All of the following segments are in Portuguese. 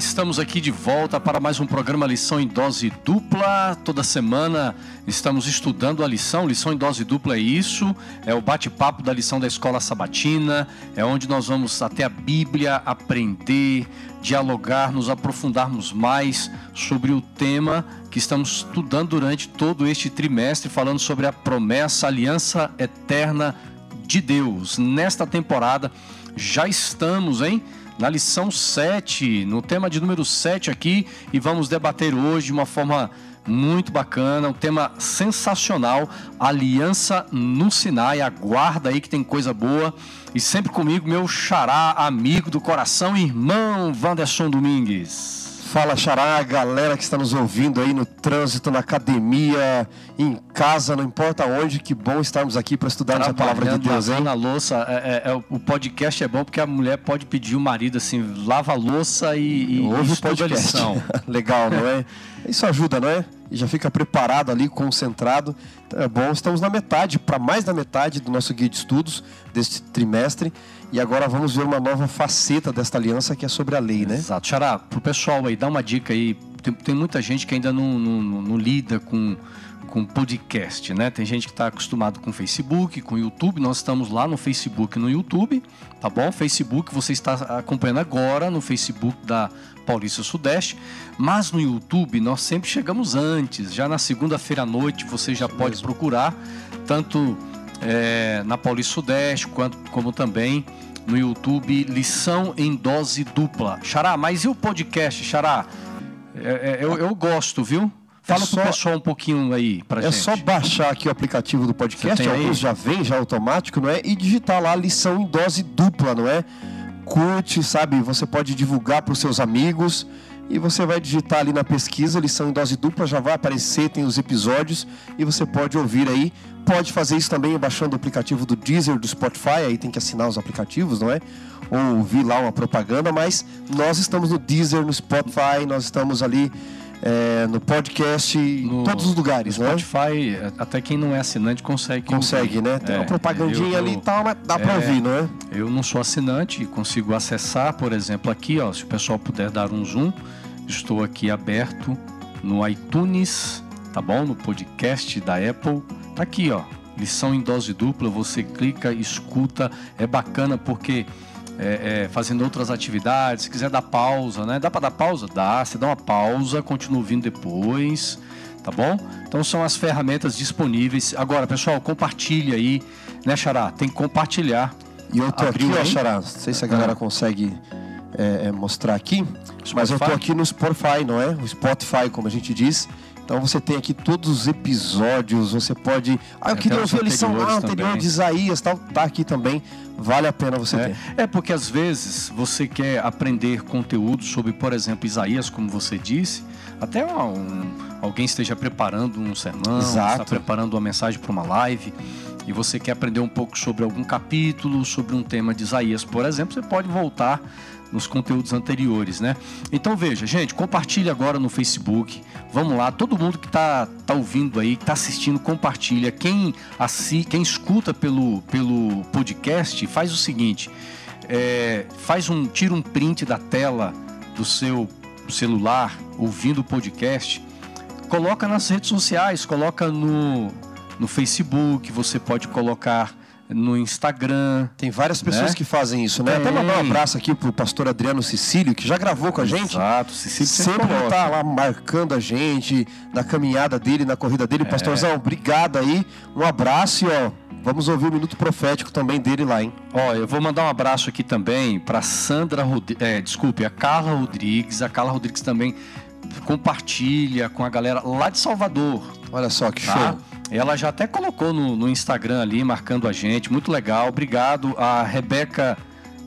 estamos aqui de volta para mais um programa Lição em Dose Dupla. Toda semana estamos estudando a lição. Lição em Dose Dupla é isso, é o bate-papo da lição da Escola Sabatina, é onde nós vamos até a Bíblia aprender, dialogar, nos aprofundarmos mais sobre o tema que estamos estudando durante todo este trimestre, falando sobre a promessa, a aliança eterna de Deus. Nesta temporada já estamos, hein? Na lição 7, no tema de número 7 aqui, e vamos debater hoje de uma forma muito bacana, um tema sensacional, Aliança no Sinai. Aguarda aí que tem coisa boa. E sempre comigo, meu xará, amigo do coração, irmão Wanderson Domingues. Fala Xará, galera que está nos ouvindo aí no trânsito, na academia, em casa, não importa onde, que bom estarmos aqui para estudarmos a palavra de Deus, hein? na louça, é, é, é, o podcast é bom porque a mulher pode pedir o marido assim, lava a louça e, e ouve o podcast. Legal, não é? Isso ajuda, não é? E já fica preparado ali, concentrado. É bom, estamos na metade, para mais da metade do nosso guia de estudos deste trimestre. E agora vamos ver uma nova faceta desta aliança que é sobre a lei, né? Exato. Xará, pro pessoal aí, dá uma dica aí. Tem, tem muita gente que ainda não, não, não lida com, com podcast, né? Tem gente que está acostumado com Facebook, com YouTube. Nós estamos lá no Facebook no YouTube, tá bom? Facebook você está acompanhando agora no Facebook da Paulista Sudeste, mas no YouTube nós sempre chegamos antes. Já na segunda-feira à noite você já Isso pode mesmo. procurar tanto é, na Paulista Sudeste, quanto, como também no YouTube Lição em Dose Dupla. Xará, mas e o podcast, Xará? É, é, eu, eu gosto, viu? Fala é só, pro pessoal um pouquinho aí pra é gente. É só baixar aqui o aplicativo do podcast, alguns já vem, já automático, não é? E digitar lá lição em dose dupla, não é? Curte, sabe? Você pode divulgar para os seus amigos e você vai digitar ali na pesquisa, lição em dose dupla, já vai aparecer, tem os episódios e você pode ouvir aí. Pode fazer isso também baixando o aplicativo do Deezer, do Spotify, aí tem que assinar os aplicativos, não é? Ou ouvir lá uma propaganda, mas nós estamos no Deezer, no Spotify, nós estamos ali é, no podcast, no, em todos os lugares, no né? Spotify, até quem não é assinante consegue. Consegue, ouvir. né? Tem é, uma propagandinha eu, ali e tal, mas dá é, para ouvir, não é? Eu não sou assinante consigo acessar, por exemplo, aqui, ó, se o pessoal puder dar um zoom, Estou aqui aberto no iTunes, tá bom? No podcast da Apple. Tá aqui, ó. Lição em dose dupla. Você clica, escuta. É bacana porque é, é, fazendo outras atividades. Se quiser dar pausa, né? Dá para dar pausa? Dá. Você dá uma pausa, continua ouvindo depois. Tá bom? Então são as ferramentas disponíveis. Agora, pessoal, compartilhe aí, né, Xará? Tem que compartilhar. E eu tô Abriu aqui, ó, Xará. Não sei se a galera consegue é, é, mostrar aqui, Spotify? mas eu estou aqui no Spotify, não é? O Spotify, como a gente diz. Então você tem aqui todos os episódios, você pode. Ah, eu queria ouvir a lição lá anterior de Isaías, tal, tá aqui também. Vale a pena você é. ter. É porque às vezes você quer aprender conteúdo sobre, por exemplo, Isaías, como você disse, até um, alguém esteja preparando um sermão, Exato. está preparando uma mensagem para uma live e você quer aprender um pouco sobre algum capítulo, sobre um tema de Isaías, por exemplo, você pode voltar nos conteúdos anteriores, né? Então veja, gente, compartilhe agora no Facebook. Vamos lá, todo mundo que está tá ouvindo aí, que está assistindo, compartilha. Quem assi, quem escuta pelo, pelo podcast, faz o seguinte: é, faz um, tira um print da tela do seu celular, ouvindo o podcast, coloca nas redes sociais, coloca no, no Facebook, você pode colocar no Instagram. Tem várias pessoas né? que fazem isso, né? Tem. Até mandar um abraço aqui pro pastor Adriano Cecílio, que já gravou com a gente. Exato, Cecílio sempre tá lá marcando a gente na caminhada dele, na corrida dele. É. Pastorzão, obrigado aí. Um abraço e ó, Vamos ouvir o minuto profético também dele lá, hein? Ó, eu vou mandar um abraço aqui também para Sandra, Rod... é, desculpe, a Carla Rodrigues. A Carla Rodrigues também compartilha com a galera lá de Salvador. Olha só que tá? show. Ela já até colocou no, no, Instagram ali, marcando a gente. Muito legal. Obrigado. A Rebeca,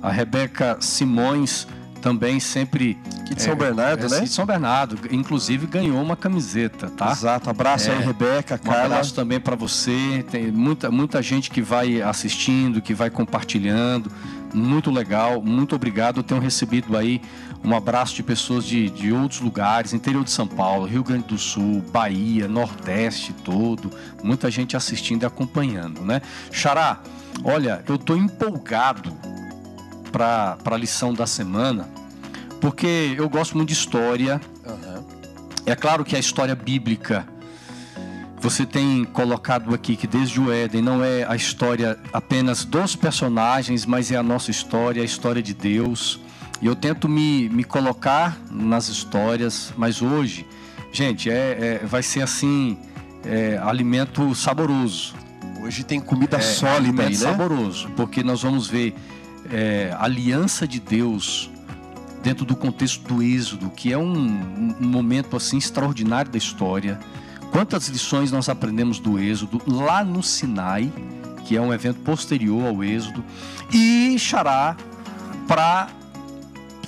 a Rebeca Simões também sempre. Aqui de São é, Bernardo, é, né? De São Bernardo. Inclusive ganhou uma camiseta, tá? Exato. Abraço é, aí, Rebeca, Carla. Um abraço também para você. Tem muita, muita gente que vai assistindo, que vai compartilhando. Muito legal. Muito obrigado. Eu tenho recebido aí um abraço de pessoas de, de outros lugares, interior de São Paulo, Rio Grande do Sul, Bahia, Nordeste todo, muita gente assistindo e acompanhando, né? Xará, olha, eu tô empolgado para a lição da semana, porque eu gosto muito de história. Uhum. É claro que a história bíblica você tem colocado aqui que desde o Éden não é a história apenas dos personagens, mas é a nossa história, a história de Deus. E eu tento me, me colocar nas histórias, mas hoje, gente, é, é vai ser assim, é, alimento saboroso. Hoje tem comida é, sólida aí, né? saboroso, porque nós vamos ver é, a aliança de Deus dentro do contexto do Êxodo, que é um, um momento assim extraordinário da história Quantas lições nós aprendemos do Êxodo lá no Sinai, que é um evento posterior ao Êxodo, e Xará para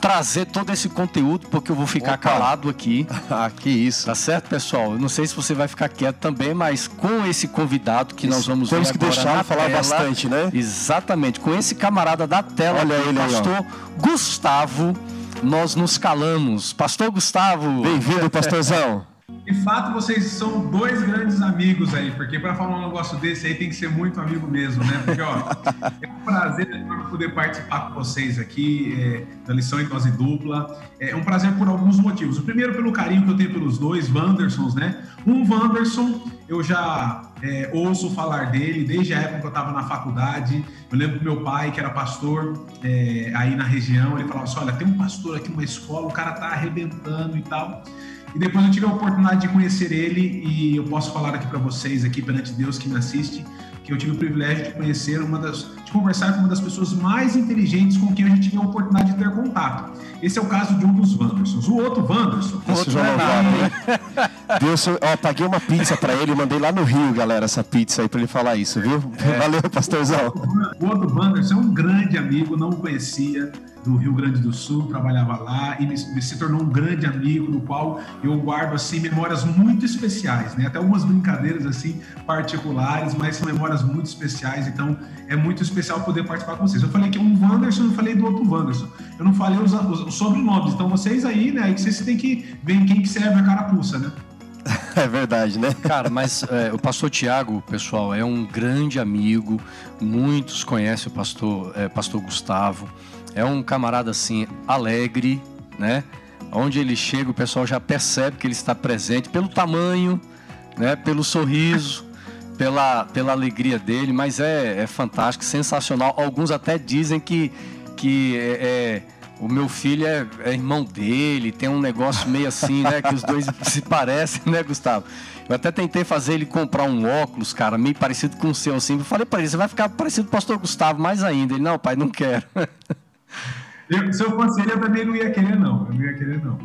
trazer todo esse conteúdo, porque eu vou ficar Opa. calado aqui. ah, que isso. Tá certo, pessoal? Eu não sei se você vai ficar quieto também, mas com esse convidado que isso. nós vamos Temos ver que deixar falar tela, bastante, né? Exatamente. Com esse camarada da tela, Olha ele, pastor aí, Gustavo, nós nos calamos. Pastor Gustavo. Bem-vindo, pastorzão. De fato, vocês são dois grandes amigos aí, porque para falar um negócio desse aí tem que ser muito amigo mesmo, né? Porque, ó, é um prazer poder participar com vocês aqui é, da lição em dose dupla. É um prazer por alguns motivos. O primeiro, pelo carinho que eu tenho pelos dois Wandersons, né? Um Wanderson, eu já é, ouço falar dele desde a época que eu estava na faculdade. Eu lembro que meu pai, que era pastor é, aí na região, ele falava assim: olha, tem um pastor aqui numa escola, o cara tá arrebentando e tal. E depois eu tive a oportunidade de conhecer ele e eu posso falar aqui para vocês, aqui perante Deus que me assiste, que eu tive o privilégio de conhecer uma das, de conversar com uma das pessoas mais inteligentes com quem a gente tive a oportunidade de ter contato. Esse é o caso de um dos Wandersons. O outro Wanderson. O outro é Deus, ó, paguei uma pizza para ele, mandei lá no Rio, galera, essa pizza aí para ele falar isso, viu? É. Valeu, pastorzão. O outro Wanderson é um grande amigo, não o conhecia do Rio Grande do Sul, trabalhava lá e me, me, se tornou um grande amigo, no qual eu guardo assim memórias muito especiais, né? Até algumas brincadeiras assim particulares, mas são memórias muito especiais. Então é muito especial poder participar com vocês. Eu falei que um Wanderson, eu falei do outro Wanderson. Eu não falei os, os, os sobrenomes. Então vocês aí, né? Aí vocês têm que ver quem que serve a carapuça, né? É verdade, né? Cara, mas é, o pastor Tiago, pessoal, é um grande amigo. Muitos conhecem o pastor, é, pastor Gustavo. É um camarada assim alegre, né? Onde ele chega, o pessoal já percebe que ele está presente pelo tamanho, né? Pelo sorriso, pela, pela alegria dele. Mas é, é fantástico, sensacional. Alguns até dizem que que é, é o meu filho é, é, irmão dele, tem um negócio meio assim, né? Que os dois se parecem, né, Gustavo? Eu até tentei fazer ele comprar um óculos, cara, meio parecido com o seu, assim. Eu falei para ele, você vai ficar parecido com o pastor Gustavo mais ainda. Ele, não, pai, não quero. Eu, se eu fosse ele, eu também não ia querer, não. Eu não ia querer, não.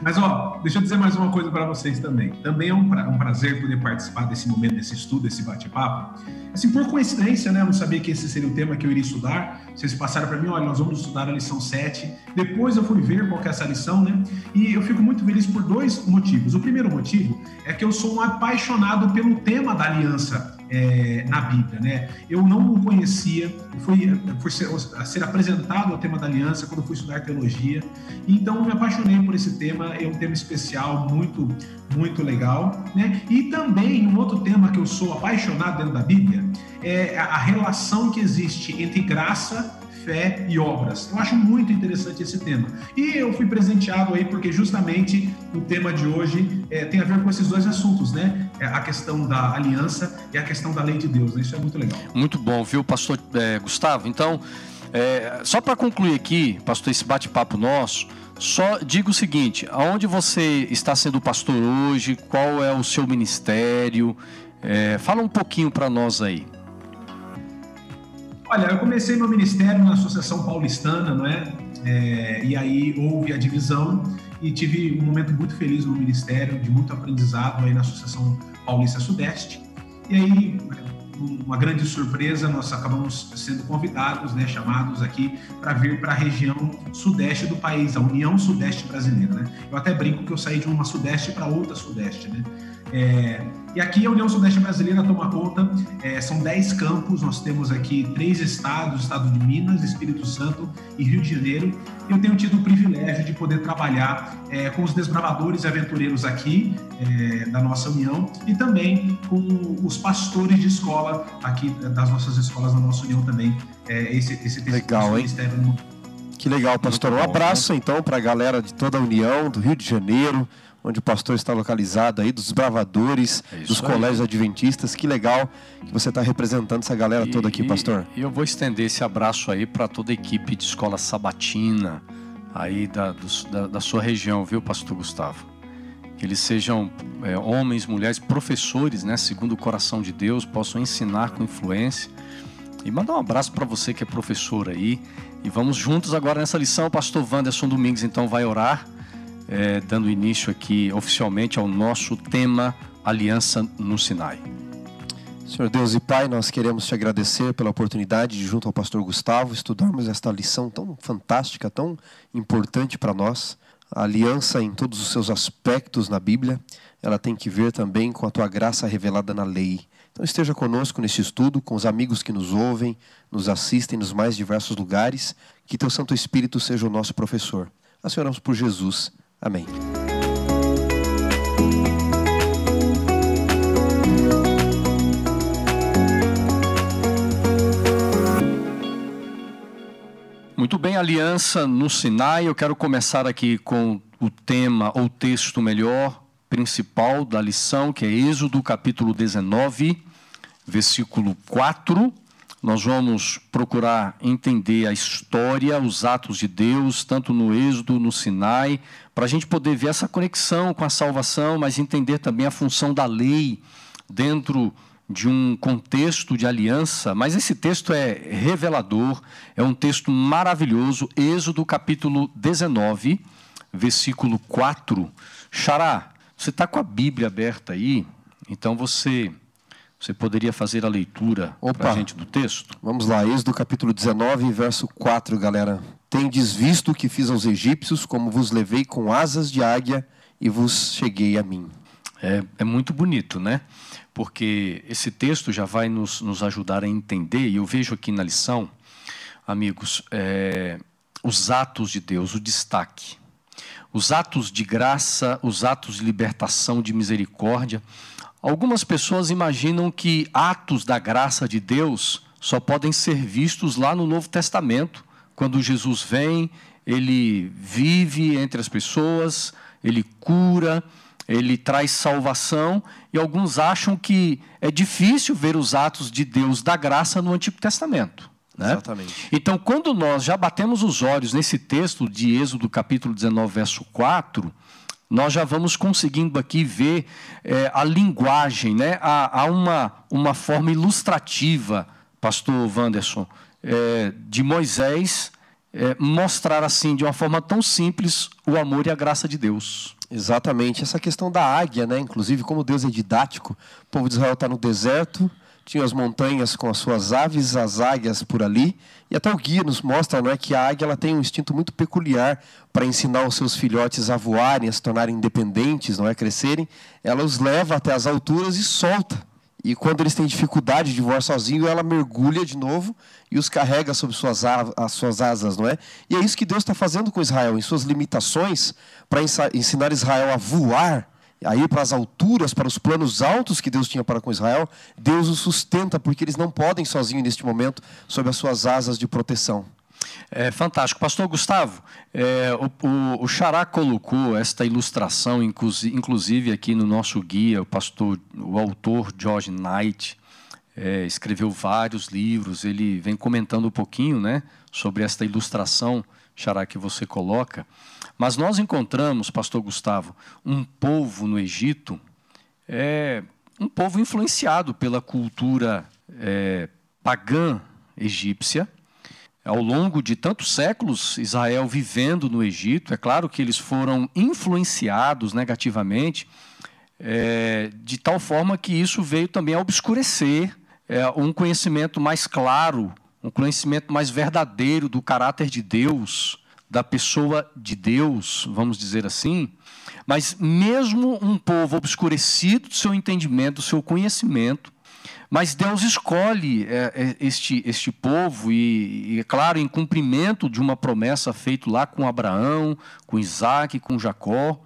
Mas, ó, deixa eu dizer mais uma coisa para vocês também. Também é um, pra, um, prazer poder participar desse momento, desse estudo, desse bate-papo. Assim, por coincidência, né? Eu não sabia que esse seria o tema que eu iria estudar. Vocês passaram para mim, olha, nós vamos estudar a lição 7. Depois eu fui ver qual é essa lição, né? E eu fico muito feliz por dois motivos. O primeiro motivo é que eu sou um apaixonado pelo tema da aliança é, na Bíblia, né? Eu não conhecia, fui, fui ser, ser apresentado ao tema da aliança quando fui estudar teologia, então me apaixonei por esse tema, é um tema especial, muito, muito legal, né? E também um outro tema que eu sou apaixonado dentro da Bíblia é a relação que existe entre graça fé e obras. Eu acho muito interessante esse tema. E eu fui presenteado aí porque justamente o tema de hoje é, tem a ver com esses dois assuntos, né? É a questão da aliança e a questão da lei de Deus. Né? Isso é muito legal. Muito bom, viu, pastor é, Gustavo? Então, é, só para concluir aqui, pastor, esse bate-papo nosso, só diga o seguinte: aonde você está sendo pastor hoje? Qual é o seu ministério? É, fala um pouquinho para nós aí. Olha, eu comecei meu ministério na Associação Paulistana, não é? é? E aí houve a divisão e tive um momento muito feliz no ministério, de muito aprendizado aí na Associação Paulista Sudeste. E aí, uma grande surpresa, nós acabamos sendo convidados, né, chamados aqui para vir para a região sudeste do país, a União Sudeste Brasileira. Né? Eu até brinco que eu saí de uma sudeste para outra sudeste, né? É, e aqui a União Sudeste Brasileira toma conta, é, são 10 campos, nós temos aqui três estados, estado de Minas, Espírito Santo e Rio de Janeiro. Eu tenho tido o privilégio de poder trabalhar é, com os desbravadores e aventureiros aqui é, da nossa União e também com os pastores de escola aqui das nossas escolas da nossa União também. É, esse, esse Legal, hein? Que legal, pastor. um abraço então para a galera de toda a União, do Rio de Janeiro, onde o pastor está localizado aí, dos bravadores, é dos colégios aí. adventistas. Que legal que você está representando essa galera e, toda aqui, pastor. E eu vou estender esse abraço aí para toda a equipe de escola sabatina aí da, da, da, sua região, viu, pastor Gustavo? Que eles sejam é, homens, mulheres, professores, né, segundo o coração de Deus, possam ensinar com influência. E mandar um abraço para você que é professor aí. E vamos juntos agora nessa lição. O pastor Wanderson Domingues então vai orar, é, dando início aqui oficialmente ao nosso tema Aliança no Sinai. Senhor Deus e Pai, nós queremos te agradecer pela oportunidade de, junto ao pastor Gustavo, estudarmos esta lição tão fantástica, tão importante para nós. A aliança em todos os seus aspectos na Bíblia, ela tem que ver também com a tua graça revelada na lei. Então esteja conosco nesse estudo, com os amigos que nos ouvem, nos assistem nos mais diversos lugares. Que teu Santo Espírito seja o nosso professor. Nós oramos por Jesus. Amém. Muito bem, aliança no Sinai. Eu quero começar aqui com o tema, ou texto melhor, principal da lição, que é Êxodo capítulo 19, versículo 4. Nós vamos procurar entender a história, os atos de Deus, tanto no Êxodo, no Sinai, para a gente poder ver essa conexão com a salvação, mas entender também a função da lei dentro de um contexto de aliança. Mas esse texto é revelador, é um texto maravilhoso. Êxodo capítulo 19, versículo 4. Xará, você está com a Bíblia aberta aí, então você você poderia fazer a leitura para a gente do texto? Vamos lá, Êxodo capítulo 19, verso 4, galera. Tendes visto o que fiz aos egípcios, como vos levei com asas de águia e vos cheguei a mim. É, é muito bonito, né? Porque esse texto já vai nos, nos ajudar a entender, e eu vejo aqui na lição, amigos, é, os atos de Deus, o destaque os atos de graça, os atos de libertação, de misericórdia. Algumas pessoas imaginam que atos da graça de Deus só podem ser vistos lá no Novo Testamento, quando Jesus vem, ele vive entre as pessoas, ele cura, ele traz salvação, e alguns acham que é difícil ver os atos de Deus da graça no Antigo Testamento. Né? Exatamente. Então, quando nós já batemos os olhos nesse texto de Êxodo, capítulo 19, verso 4, nós já vamos conseguindo aqui ver é, a linguagem, né? há, há uma, uma forma ilustrativa, pastor Wanderson, é, de Moisés é, mostrar assim, de uma forma tão simples, o amor e a graça de Deus. Exatamente. Essa questão da águia, né? inclusive, como Deus é didático, o povo de Israel está no deserto, tinha as montanhas com as suas aves, as águias por ali. E até o guia nos mostra não é, que a águia ela tem um instinto muito peculiar para ensinar os seus filhotes a voarem, a se tornarem independentes, não é, crescerem. Ela os leva até as alturas e solta. E quando eles têm dificuldade de voar sozinho, ela mergulha de novo e os carrega sobre suas, as suas asas, não é? E é isso que Deus está fazendo com Israel, em suas limitações, para ensinar Israel a voar aí para as alturas, para os planos altos que Deus tinha para com Israel, Deus os sustenta, porque eles não podem sozinhos neste momento, sob as suas asas de proteção. É fantástico. Pastor Gustavo, é, o, o, o Xará colocou esta ilustração, inclusive aqui no nosso guia, o pastor, o autor George Knight, é, escreveu vários livros, ele vem comentando um pouquinho né, sobre esta ilustração, Xará, que você coloca. Mas nós encontramos, pastor Gustavo, um povo no Egito, é, um povo influenciado pela cultura é, pagã egípcia. Ao longo de tantos séculos, Israel vivendo no Egito, é claro que eles foram influenciados negativamente, é, de tal forma que isso veio também a obscurecer é, um conhecimento mais claro, um conhecimento mais verdadeiro do caráter de Deus, da pessoa de Deus, vamos dizer assim, mas mesmo um povo obscurecido do seu entendimento, do seu conhecimento, mas Deus escolhe é, é, este, este povo, e, e, é claro, em cumprimento de uma promessa feita lá com Abraão, com Isaac, com Jacó.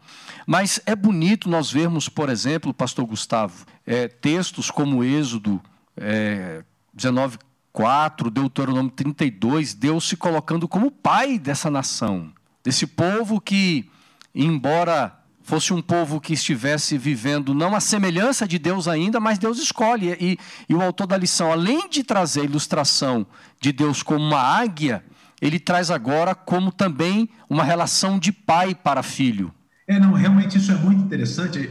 Mas é bonito nós vermos, por exemplo, pastor Gustavo, é, textos como Êxodo é, 19, 4, Deuteronômio 32, Deus se colocando como pai dessa nação, desse povo que, embora fosse um povo que estivesse vivendo não a semelhança de Deus ainda, mas Deus escolhe. E, e o autor da lição, além de trazer a ilustração de Deus como uma águia, ele traz agora como também uma relação de pai para filho. É, não, realmente isso é muito interessante.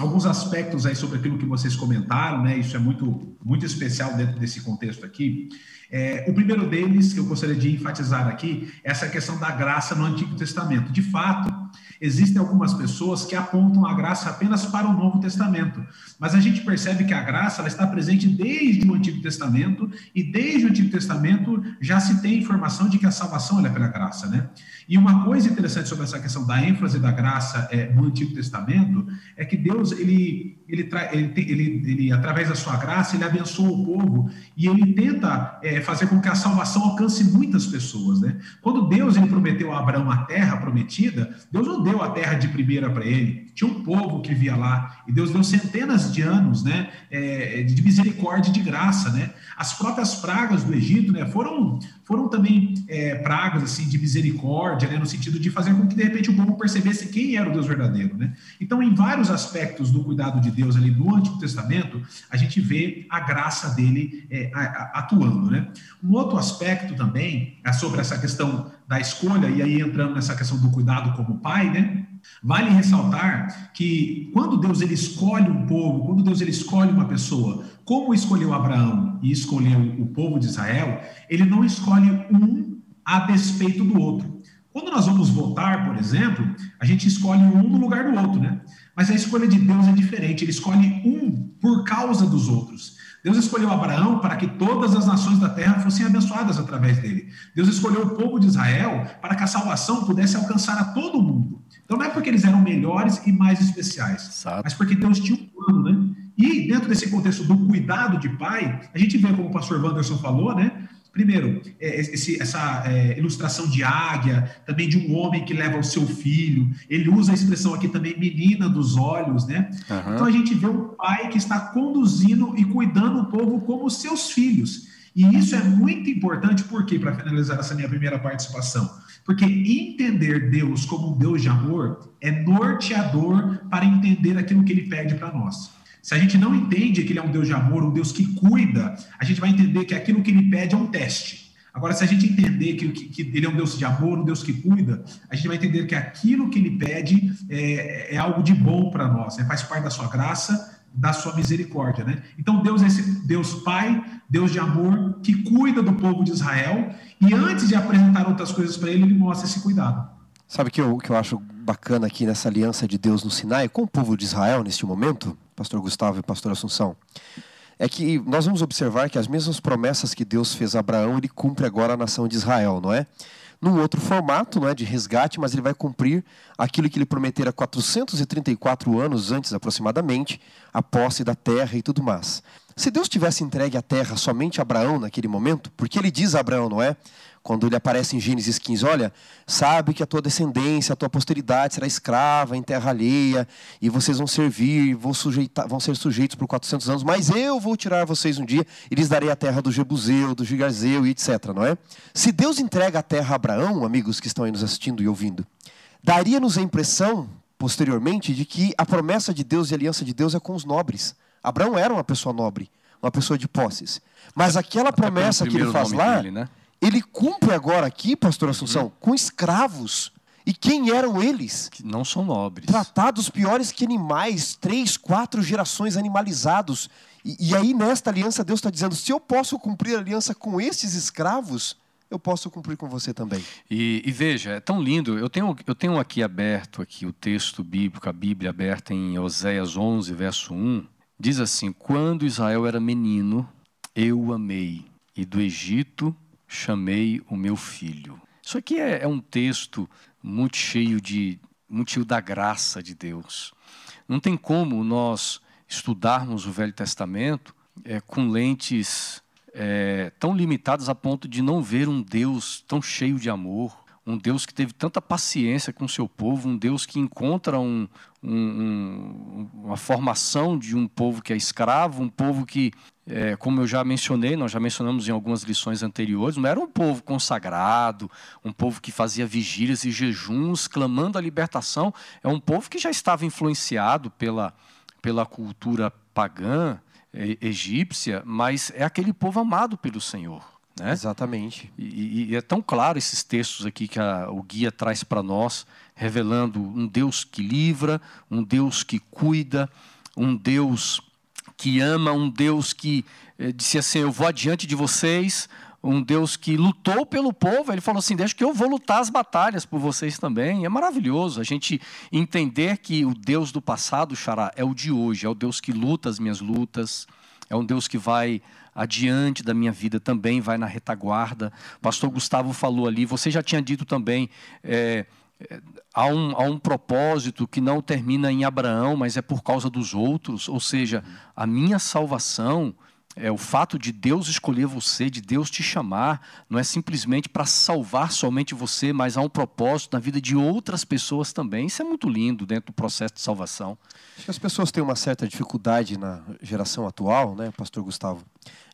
Alguns aspectos aí sobre aquilo que vocês comentaram, né? Isso é muito, muito especial dentro desse contexto aqui. É, o primeiro deles que eu gostaria de enfatizar aqui é essa questão da graça no Antigo Testamento. De fato, Existem algumas pessoas que apontam a graça apenas para o Novo Testamento, mas a gente percebe que a graça ela está presente desde o Antigo Testamento e desde o Antigo Testamento já se tem informação de que a salvação é pela graça, né? E uma coisa interessante sobre essa questão da ênfase da graça é, no Antigo Testamento é que Deus ele ele, ele, ele, ele, através da sua graça, ele abençoa o povo e ele tenta é, fazer com que a salvação alcance muitas pessoas, né? Quando Deus ele prometeu a Abraão a terra prometida, Deus não deu a terra de primeira para ele. Tinha um povo que via lá e Deus deu centenas de anos, né, é, de misericórdia e de graça, né? As próprias pragas do Egito, né, foram foram também é, pragas assim de misericórdia, né, no sentido de fazer com que de repente o povo percebesse quem era o Deus verdadeiro, né? Então, em vários aspectos do cuidado de Deus ali no Antigo Testamento, a gente vê a graça dele é, atuando, né? Um outro aspecto também é sobre essa questão da escolha e aí entrando nessa questão do cuidado como pai, né? Vale ressaltar que quando Deus ele escolhe um povo, quando Deus ele escolhe uma pessoa, como escolheu Abraão e escolheu o povo de Israel, ele não escolhe um a despeito do outro. Quando nós vamos votar, por exemplo, a gente escolhe um no lugar do outro, né? Mas a escolha de Deus é diferente, ele escolhe um por causa dos outros. Deus escolheu Abraão para que todas as nações da terra fossem abençoadas através dele. Deus escolheu o povo de Israel para que a salvação pudesse alcançar a todo mundo. Então não é porque eles eram melhores e mais especiais, Exato. mas porque Deus tinha um plano, né? E dentro desse contexto do cuidado de pai, a gente vê, como o pastor Wanderson falou, né? Primeiro, é, esse, essa é, ilustração de águia, também de um homem que leva o seu filho. Ele usa a expressão aqui também, menina dos olhos, né? Uhum. Então a gente vê um pai que está conduzindo e cuidando o povo como seus filhos. E isso é muito importante, por quê? Para finalizar essa minha primeira participação porque entender Deus como um Deus de amor é norteador para entender aquilo que ele pede para nós. Se a gente não entende que ele é um Deus de amor, um Deus que cuida, a gente vai entender que aquilo que ele pede é um teste. Agora, se a gente entender que, que, que, ele é um Deus de amor, um Deus que cuida, a gente vai entender que aquilo que ele pede é, é algo de bom para nós, né? faz parte da sua graça da sua misericórdia, né? Então Deus é esse Deus Pai, Deus de amor, que cuida do povo de Israel e antes de apresentar outras coisas para ele, ele mostra esse cuidado. Sabe que eu, que eu acho bacana aqui nessa aliança de Deus no Sinai com o povo de Israel neste momento, Pastor Gustavo e Pastor Assunção? É que nós vamos observar que as mesmas promessas que Deus fez a Abraão, ele cumpre agora a nação de Israel, não é? Num outro formato, não é de resgate, mas ele vai cumprir aquilo que ele prometera 434 anos antes aproximadamente, a posse da terra e tudo mais. Se Deus tivesse entregue a terra somente a Abraão naquele momento, porque ele diz a Abraão, não é? Quando ele aparece em Gênesis 15, olha, sabe que a tua descendência, a tua posteridade será escrava em terra alheia, e vocês vão servir, vão, sujeitar, vão ser sujeitos por 400 anos, mas eu vou tirar vocês um dia e lhes darei a terra do Jebuseu, do Gigarzeu e etc, não é? Se Deus entrega a terra a Abraão, amigos que estão aí nos assistindo e ouvindo, daria-nos a impressão, posteriormente, de que a promessa de Deus e a aliança de Deus é com os nobres. Abraão era uma pessoa nobre, uma pessoa de posses. Mas aquela promessa que ele faz lá, dele, né? Ele cumpre agora aqui, pastor Assunção, uhum. com escravos. E quem eram eles? Que não são nobres. Tratados piores que animais, três, quatro gerações animalizados. E, e aí, nesta aliança, Deus está dizendo: se eu posso cumprir a aliança com esses escravos, eu posso cumprir com você também. E, e, veja, é tão lindo. Eu tenho, eu tenho aqui aberto aqui o texto bíblico, a Bíblia aberta em Oséias 11, verso 1. Diz assim: Quando Israel era menino, eu o amei, e do Egito chamei o meu filho. Isso aqui é, é um texto muito cheio de muito da graça de Deus. Não tem como nós estudarmos o Velho Testamento é, com lentes é, tão limitadas a ponto de não ver um Deus tão cheio de amor, um Deus que teve tanta paciência com o seu povo, um Deus que encontra um, um, um, uma formação de um povo que é escravo, um povo que, é, como eu já mencionei, nós já mencionamos em algumas lições anteriores, não era um povo consagrado, um povo que fazia vigílias e jejuns, clamando a libertação. É um povo que já estava influenciado pela, pela cultura pagã, egípcia, mas é aquele povo amado pelo Senhor. Né? Exatamente. E, e, é tão claro esses textos aqui que a, o guia traz para nós, revelando um Deus que livra, um Deus que cuida, um Deus que ama, um Deus que eh, disse assim: Eu vou adiante de vocês, um Deus que lutou pelo povo. Ele falou assim: Deixa que eu vou lutar as batalhas por vocês também. É maravilhoso a gente entender que o Deus do passado, Xará, é o de hoje, é o Deus que luta as minhas lutas, é um Deus que vai adiante da minha vida também, vai na retaguarda. Pastor Gustavo falou ali, você já tinha dito também. É, há, um, há um propósito que não termina em Abraão, mas é por causa dos outros, ou seja, a minha salvação é, o fato de Deus escolher você, de Deus te chamar, não é simplesmente para salvar somente você, mas há um propósito na vida de outras pessoas também. Isso é muito lindo dentro do processo de salvação. Acho que as pessoas têm uma certa dificuldade na geração atual, né, Pastor Gustavo,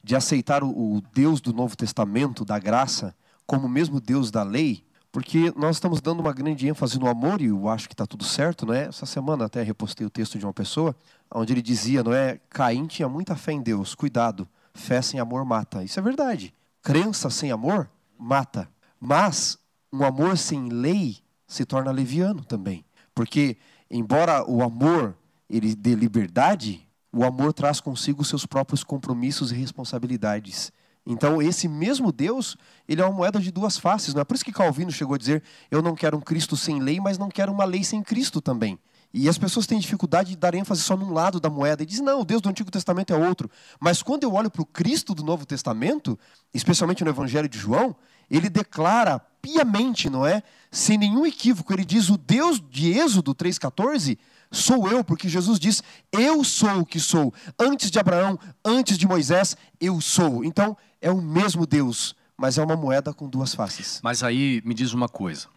de aceitar o, o Deus do Novo Testamento, da graça, como o mesmo Deus da lei, porque nós estamos dando uma grande ênfase no amor e eu acho que está tudo certo, não é? Essa semana até repostei o texto de uma pessoa onde ele dizia, não é? Caim tinha muita fé em Deus, cuidado, fé sem amor mata. Isso é verdade. Crença sem amor mata. Mas um amor sem lei se torna leviano também, porque embora o amor ele dê liberdade, o amor traz consigo seus próprios compromissos e responsabilidades. Então, esse mesmo Deus, ele é uma moeda de duas faces. Não é por isso que Calvino chegou a dizer: eu não quero um Cristo sem lei, mas não quero uma lei sem Cristo também. E as pessoas têm dificuldade de dar ênfase só num lado da moeda e dizem: não, o Deus do Antigo Testamento é outro. Mas quando eu olho para o Cristo do Novo Testamento, especialmente no Evangelho de João, ele declara piamente, não é? Sem nenhum equívoco, ele diz: o Deus de Êxodo 3,14 sou eu, porque Jesus diz: Eu sou o que sou. Antes de Abraão, antes de Moisés, eu sou. Então, é o mesmo Deus, mas é uma moeda com duas faces. Mas aí me diz uma coisa: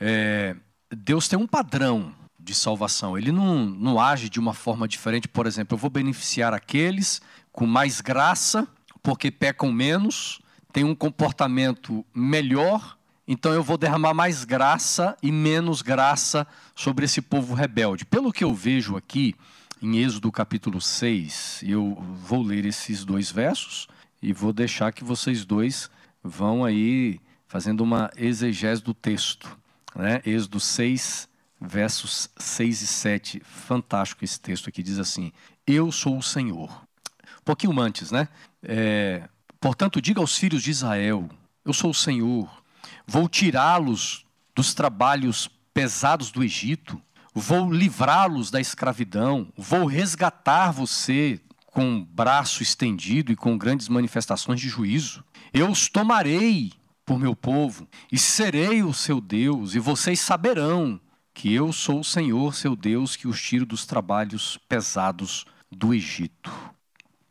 é, Deus tem um padrão de salvação, ele não, não age de uma forma diferente. Por exemplo, eu vou beneficiar aqueles com mais graça, porque pecam menos, têm um comportamento melhor então eu vou derramar mais graça e menos graça sobre esse povo rebelde. Pelo que eu vejo aqui em Êxodo capítulo 6, eu vou ler esses dois versos e vou deixar que vocês dois vão aí fazendo uma exegese do texto. Né? Êxodo 6, versos 6 e 7. Fantástico esse texto aqui, diz assim: Eu sou o Senhor. Um pouquinho antes, né? É, Portanto, diga aos filhos de Israel: Eu sou o Senhor Vou tirá-los dos trabalhos pesados do Egito, vou livrá-los da escravidão, vou resgatar você com o braço estendido e com grandes manifestações de juízo. Eu os tomarei por meu povo e serei o seu Deus, e vocês saberão que eu sou o Senhor, seu Deus, que os tiro dos trabalhos pesados do Egito.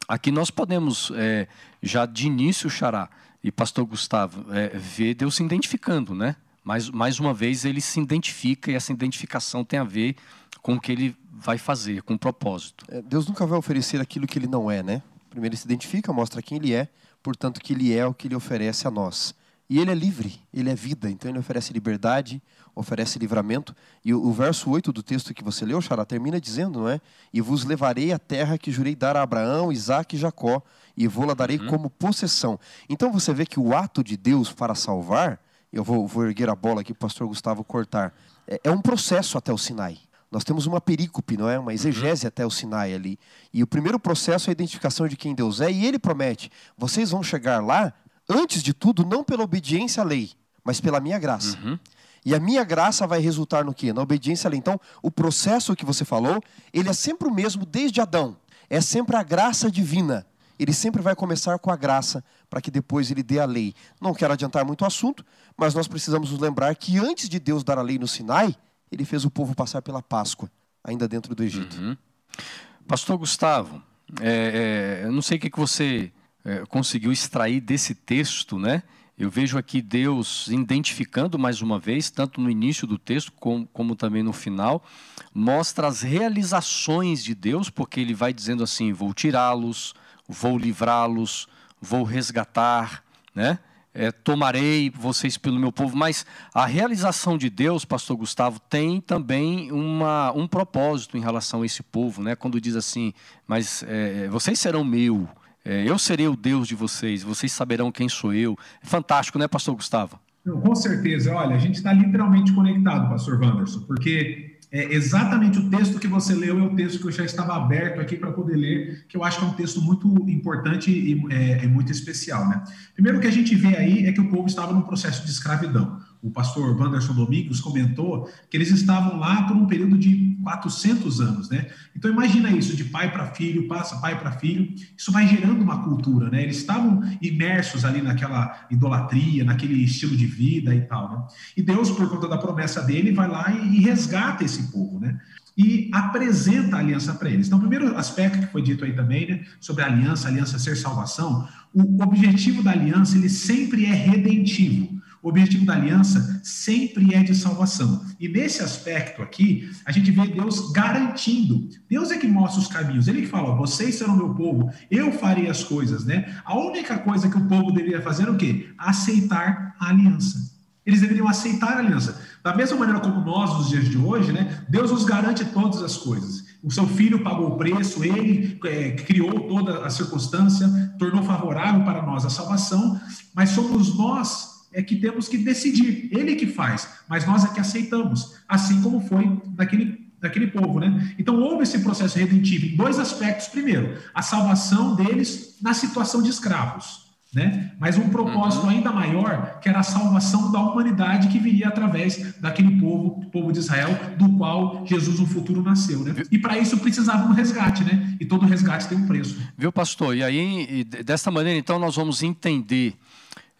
Aqui nós podemos, é, já de início, Xará, e pastor Gustavo, é, vê Deus se identificando, né? Mais, mais uma vez ele se identifica e essa identificação tem a ver com o que ele vai fazer, com o propósito. É, Deus nunca vai oferecer aquilo que ele não é, né? Primeiro ele se identifica, mostra quem ele é, portanto que ele é o que ele oferece a nós. E ele é livre, ele é vida, então ele oferece liberdade, oferece livramento. E o, o verso 8 do texto que você leu, Xará, termina dizendo, não é? E vos levarei à terra que jurei dar a Abraão, Isaque e Jacó, e vou-la darei uhum. como possessão. Então você vê que o ato de Deus para salvar, eu vou, vou erguer a bola aqui para o pastor Gustavo cortar, é, é um processo até o Sinai. Nós temos uma perícope, não é? Uma exegese uhum. até o Sinai ali. E o primeiro processo é a identificação de quem Deus é, e ele promete: vocês vão chegar lá, antes de tudo, não pela obediência à lei, mas pela minha graça. Uhum. E a minha graça vai resultar no quê? Na obediência à lei. Então, o processo que você falou, ele é sempre o mesmo desde Adão. É sempre a graça divina ele sempre vai começar com a graça, para que depois ele dê a lei. Não quero adiantar muito o assunto, mas nós precisamos nos lembrar que antes de Deus dar a lei no Sinai, ele fez o povo passar pela Páscoa, ainda dentro do Egito. Uhum. Pastor Gustavo, é, é, eu não sei o que, que você é, conseguiu extrair desse texto, né? eu vejo aqui Deus identificando mais uma vez, tanto no início do texto como, como também no final, mostra as realizações de Deus, porque ele vai dizendo assim: vou tirá-los, vou livrá-los, vou resgatar, né? É, tomarei vocês pelo meu povo, mas a realização de Deus, Pastor Gustavo, tem também uma, um propósito em relação a esse povo, né? Quando diz assim, mas é, vocês serão meu, é, eu serei o Deus de vocês, vocês saberão quem sou eu. É fantástico, né, pastor Gustavo? Não, com certeza. Olha, a gente está literalmente conectado, pastor Wanderson, porque é exatamente o texto que você leu é o texto que eu já estava aberto aqui para poder ler, que eu acho que é um texto muito importante e é, é muito especial. Né? Primeiro, que a gente vê aí é que o povo estava num processo de escravidão o pastor Wanderson Domingos comentou que eles estavam lá por um período de 400 anos, né? Então imagina isso, de pai para filho, passa pai para filho, isso vai gerando uma cultura, né? Eles estavam imersos ali naquela idolatria, naquele estilo de vida e tal, né? E Deus, por conta da promessa dele, vai lá e, resgata esse povo, né? e apresenta a aliança para eles. Então, o primeiro aspecto que foi dito aí também, né, sobre a aliança, a aliança ser salvação, o objetivo da aliança ele sempre é redentivo. O objetivo da aliança sempre é de salvação. E nesse aspecto aqui, a gente vê Deus garantindo. Deus é que mostra os caminhos. Ele que fala: vocês serão meu povo, eu farei as coisas, né? A única coisa que o povo deveria fazer é o quê? Aceitar a aliança. Eles deveriam aceitar a aliança. Da mesma maneira como nós, nos dias de hoje, né? Deus nos garante todas as coisas. O seu filho pagou o preço, ele é, criou toda a circunstância, tornou favorável para nós a salvação, mas somos nós é que temos que decidir. Ele que faz, mas nós é que aceitamos, assim como foi daquele, daquele povo, né? Então houve esse processo redentivo em dois aspectos. Primeiro, a salvação deles na situação de escravos. Né? Mas um propósito uhum. ainda maior, que era a salvação da humanidade que viria através daquele povo, povo de Israel, do qual Jesus no futuro nasceu, né? E para isso precisava um resgate, né? E todo resgate tem um preço. Viu, pastor? E aí, dessa maneira, então, nós vamos entender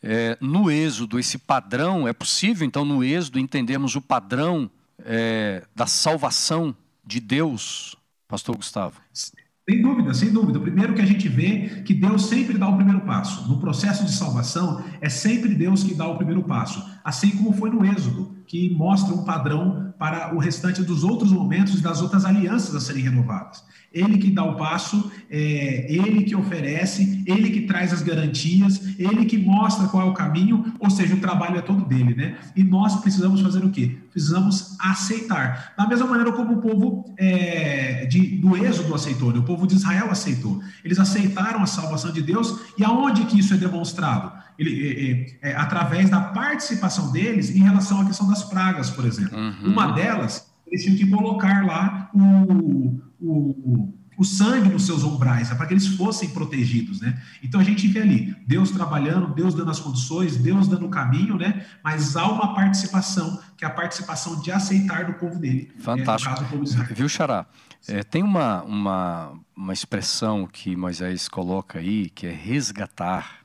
é, no Êxodo, esse padrão, é possível, então, no Êxodo, entendermos o padrão é, da salvação de Deus, Pastor Gustavo? Sem dúvida, sem dúvida. Primeiro que a gente vê que Deus sempre dá o primeiro passo. No processo de salvação, é sempre Deus que dá o primeiro passo. Assim como foi no Êxodo, que mostra um padrão para o restante dos outros momentos e das outras alianças a serem renovadas ele que dá o passo, é, ele que oferece, ele que traz as garantias, ele que mostra qual é o caminho, ou seja, o trabalho é todo dele, né? E nós precisamos fazer o quê? Precisamos aceitar. Da mesma maneira como o povo é, de, do Êxodo aceitou, né? o povo de Israel aceitou. Eles aceitaram a salvação de Deus, e aonde que isso é demonstrado? Ele, é, é, é através da participação deles em relação à questão das pragas, por exemplo. Uhum. Uma delas, eles tinham que colocar lá o o, o sangue nos seus umbrais, é para que eles fossem protegidos, né? Então a gente vê ali Deus trabalhando, Deus dando as condições, Deus dando o caminho, né? Mas há uma participação, que é a participação de aceitar do povo dele. Né? Fantástico. É, Viu, Xará? É, tem uma, uma, uma expressão que Moisés coloca aí, que é resgatar.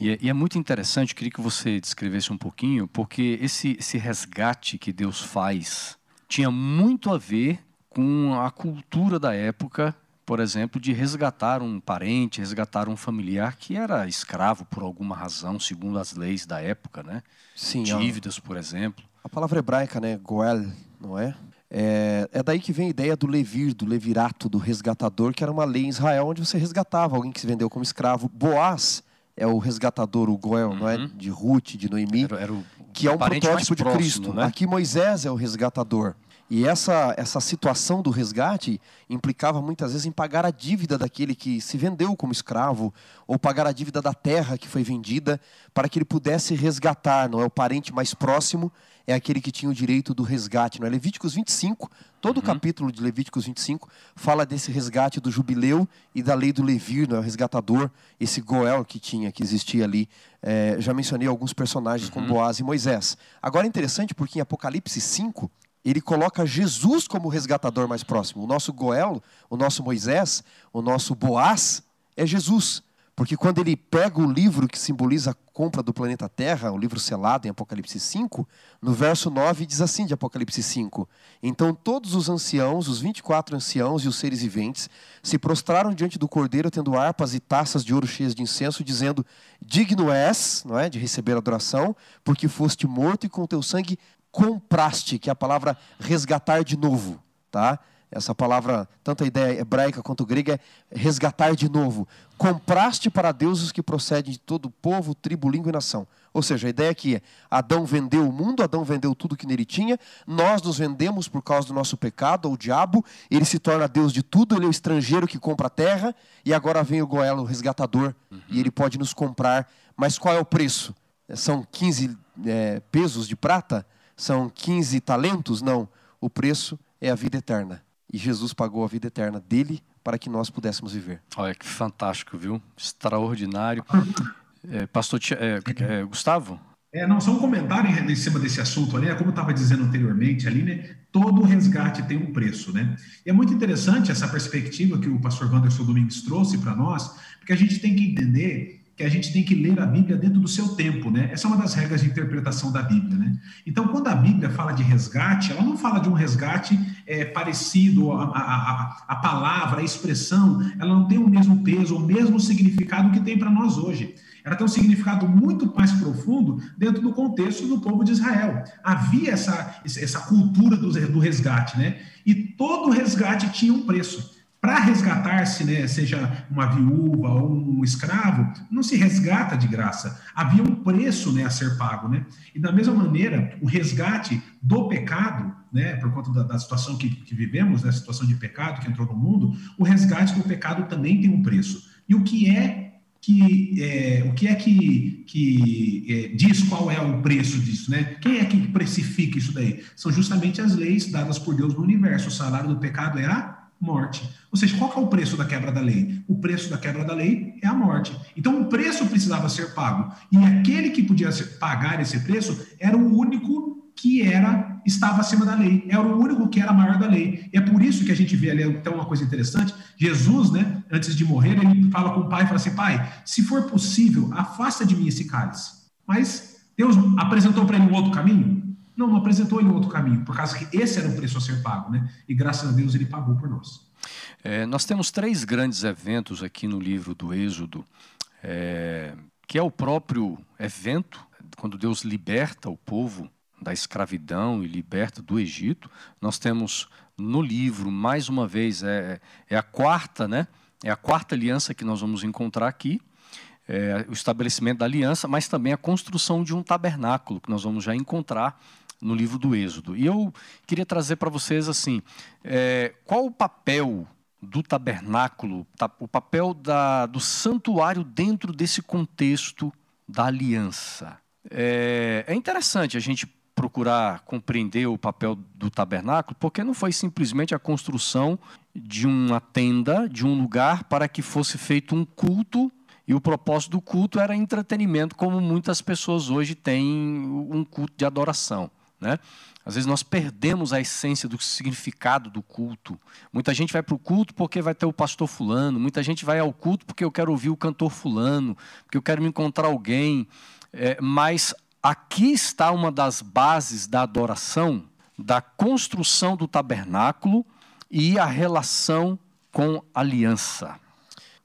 E é, e é, muito interessante, eu queria que você descrevesse um pouquinho, porque esse, esse resgate que Deus faz tinha muito a ver com a cultura da época, por exemplo, de resgatar um parente, resgatar um familiar que era escravo por alguma razão, segundo as leis da época, né? Sim. Dívidas, por exemplo. A palavra hebraica, né, goel, não é? é? É daí que vem a ideia do levir, do levirato, do resgatador, que era uma lei em Israel onde você resgatava alguém que se vendeu como escravo. Boaz é o resgatador, o goel, uhum. não é? Uhum. De Ruth, de Noemi, era, era o, que é um protótipo de próximo, Cristo. Né? Aqui Moisés é o resgatador. E essa, essa situação do resgate implicava muitas vezes em pagar a dívida daquele que se vendeu como escravo, ou pagar a dívida da terra que foi vendida, para que ele pudesse resgatar. Não é o parente mais próximo, é aquele que tinha o direito do resgate. Não é? Levíticos 25, todo uhum. o capítulo de Levíticos 25 fala desse resgate do jubileu e da lei do Levir, não é? o resgatador, esse Goel que tinha, que existia ali. É, já mencionei alguns personagens uhum. como Boaz e Moisés. Agora é interessante porque em Apocalipse 5 ele coloca Jesus como resgatador mais próximo. O nosso Goel, o nosso Moisés, o nosso Boaz é Jesus. Porque quando ele pega o livro que simboliza a compra do planeta Terra, o livro selado em Apocalipse 5, no verso 9 diz assim de Apocalipse 5: Então todos os anciãos, os 24 anciãos e os seres viventes, se prostraram diante do Cordeiro, tendo harpas e taças de ouro cheias de incenso, dizendo: Digno és, não é, de receber adoração, porque foste morto e com teu sangue compraste, que é a palavra resgatar de novo, tá? Essa palavra, tanto a ideia hebraica quanto grega, é resgatar de novo. Compraste para deuses que procedem de todo povo, tribo, língua e nação. Ou seja, a ideia é: Adão vendeu o mundo, Adão vendeu tudo que nele tinha, nós nos vendemos por causa do nosso pecado ao diabo, ele se torna Deus de tudo, ele é o estrangeiro que compra a terra, e agora vem o Goelo, o resgatador, uhum. e ele pode nos comprar. Mas qual é o preço? São 15 é, pesos de prata? São 15 talentos? Não. O preço é a vida eterna. E Jesus pagou a vida eterna dele para que nós pudéssemos viver. Olha que fantástico, viu? Extraordinário. É, pastor é, é, Gustavo? É, não, só um comentário em cima desse assunto ali, é como eu estava dizendo anteriormente ali, né? Todo resgate tem um preço, né? E é muito interessante essa perspectiva que o pastor Wanderson Domingues trouxe para nós, porque a gente tem que entender que a gente tem que ler a Bíblia dentro do seu tempo, né? Essa é uma das regras de interpretação da Bíblia, né? Então, quando a Bíblia fala de resgate, ela não fala de um resgate é, parecido, a, a, a, palavra, a expressão, ela não tem o mesmo peso, o mesmo significado que tem para nós hoje. Ela tem um significado muito mais profundo dentro do contexto do povo de Israel. Havia essa, essa cultura do, do resgate, né? E todo resgate tinha um preço para resgatar-se, né, seja uma viúva ou um escravo, não se resgata de graça. Havia um preço né, a ser pago. Né? E da mesma maneira, o resgate do pecado, né, por conta da, da situação que, que vivemos, da né, situação de pecado que entrou no mundo, o resgate do pecado também tem um preço. E o que é que é, o que é que, que é, diz qual é o preço disso, né? Quem é que precifica isso daí? São justamente as leis dadas por Deus no universo. O salário do pecado é a morte. Ou seja, qual é o preço da quebra da lei? O preço da quebra da lei é a morte. Então, o preço precisava ser pago. E aquele que podia pagar esse preço era o único que era estava acima da lei. Era o único que era maior da lei. E é por isso que a gente vê ali até uma coisa interessante. Jesus, né, antes de morrer, ele fala com o pai fala assim: Pai, se for possível, afasta de mim esse cálice. Mas Deus apresentou para ele um outro caminho? Não, não apresentou ele outro caminho, por causa que esse era o preço a ser pago, né? E graças a Deus ele pagou por nós. É, nós temos três grandes eventos aqui no livro do Êxodo, é, que é o próprio evento, quando Deus liberta o povo da escravidão e liberta do Egito. Nós temos no livro, mais uma vez, é, é a quarta, né? É a quarta aliança que nós vamos encontrar aqui é, o estabelecimento da aliança, mas também a construção de um tabernáculo, que nós vamos já encontrar no livro do Êxodo. E eu queria trazer para vocês assim, é, qual o papel do tabernáculo, o papel da, do santuário dentro desse contexto da aliança. É, é interessante a gente procurar compreender o papel do tabernáculo, porque não foi simplesmente a construção de uma tenda, de um lugar para que fosse feito um culto e o propósito do culto era entretenimento, como muitas pessoas hoje têm um culto de adoração. Né? Às vezes nós perdemos a essência do significado do culto. Muita gente vai para o culto porque vai ter o pastor fulano, muita gente vai ao culto porque eu quero ouvir o cantor fulano, porque eu quero me encontrar alguém. É, mas aqui está uma das bases da adoração, da construção do tabernáculo e a relação com aliança.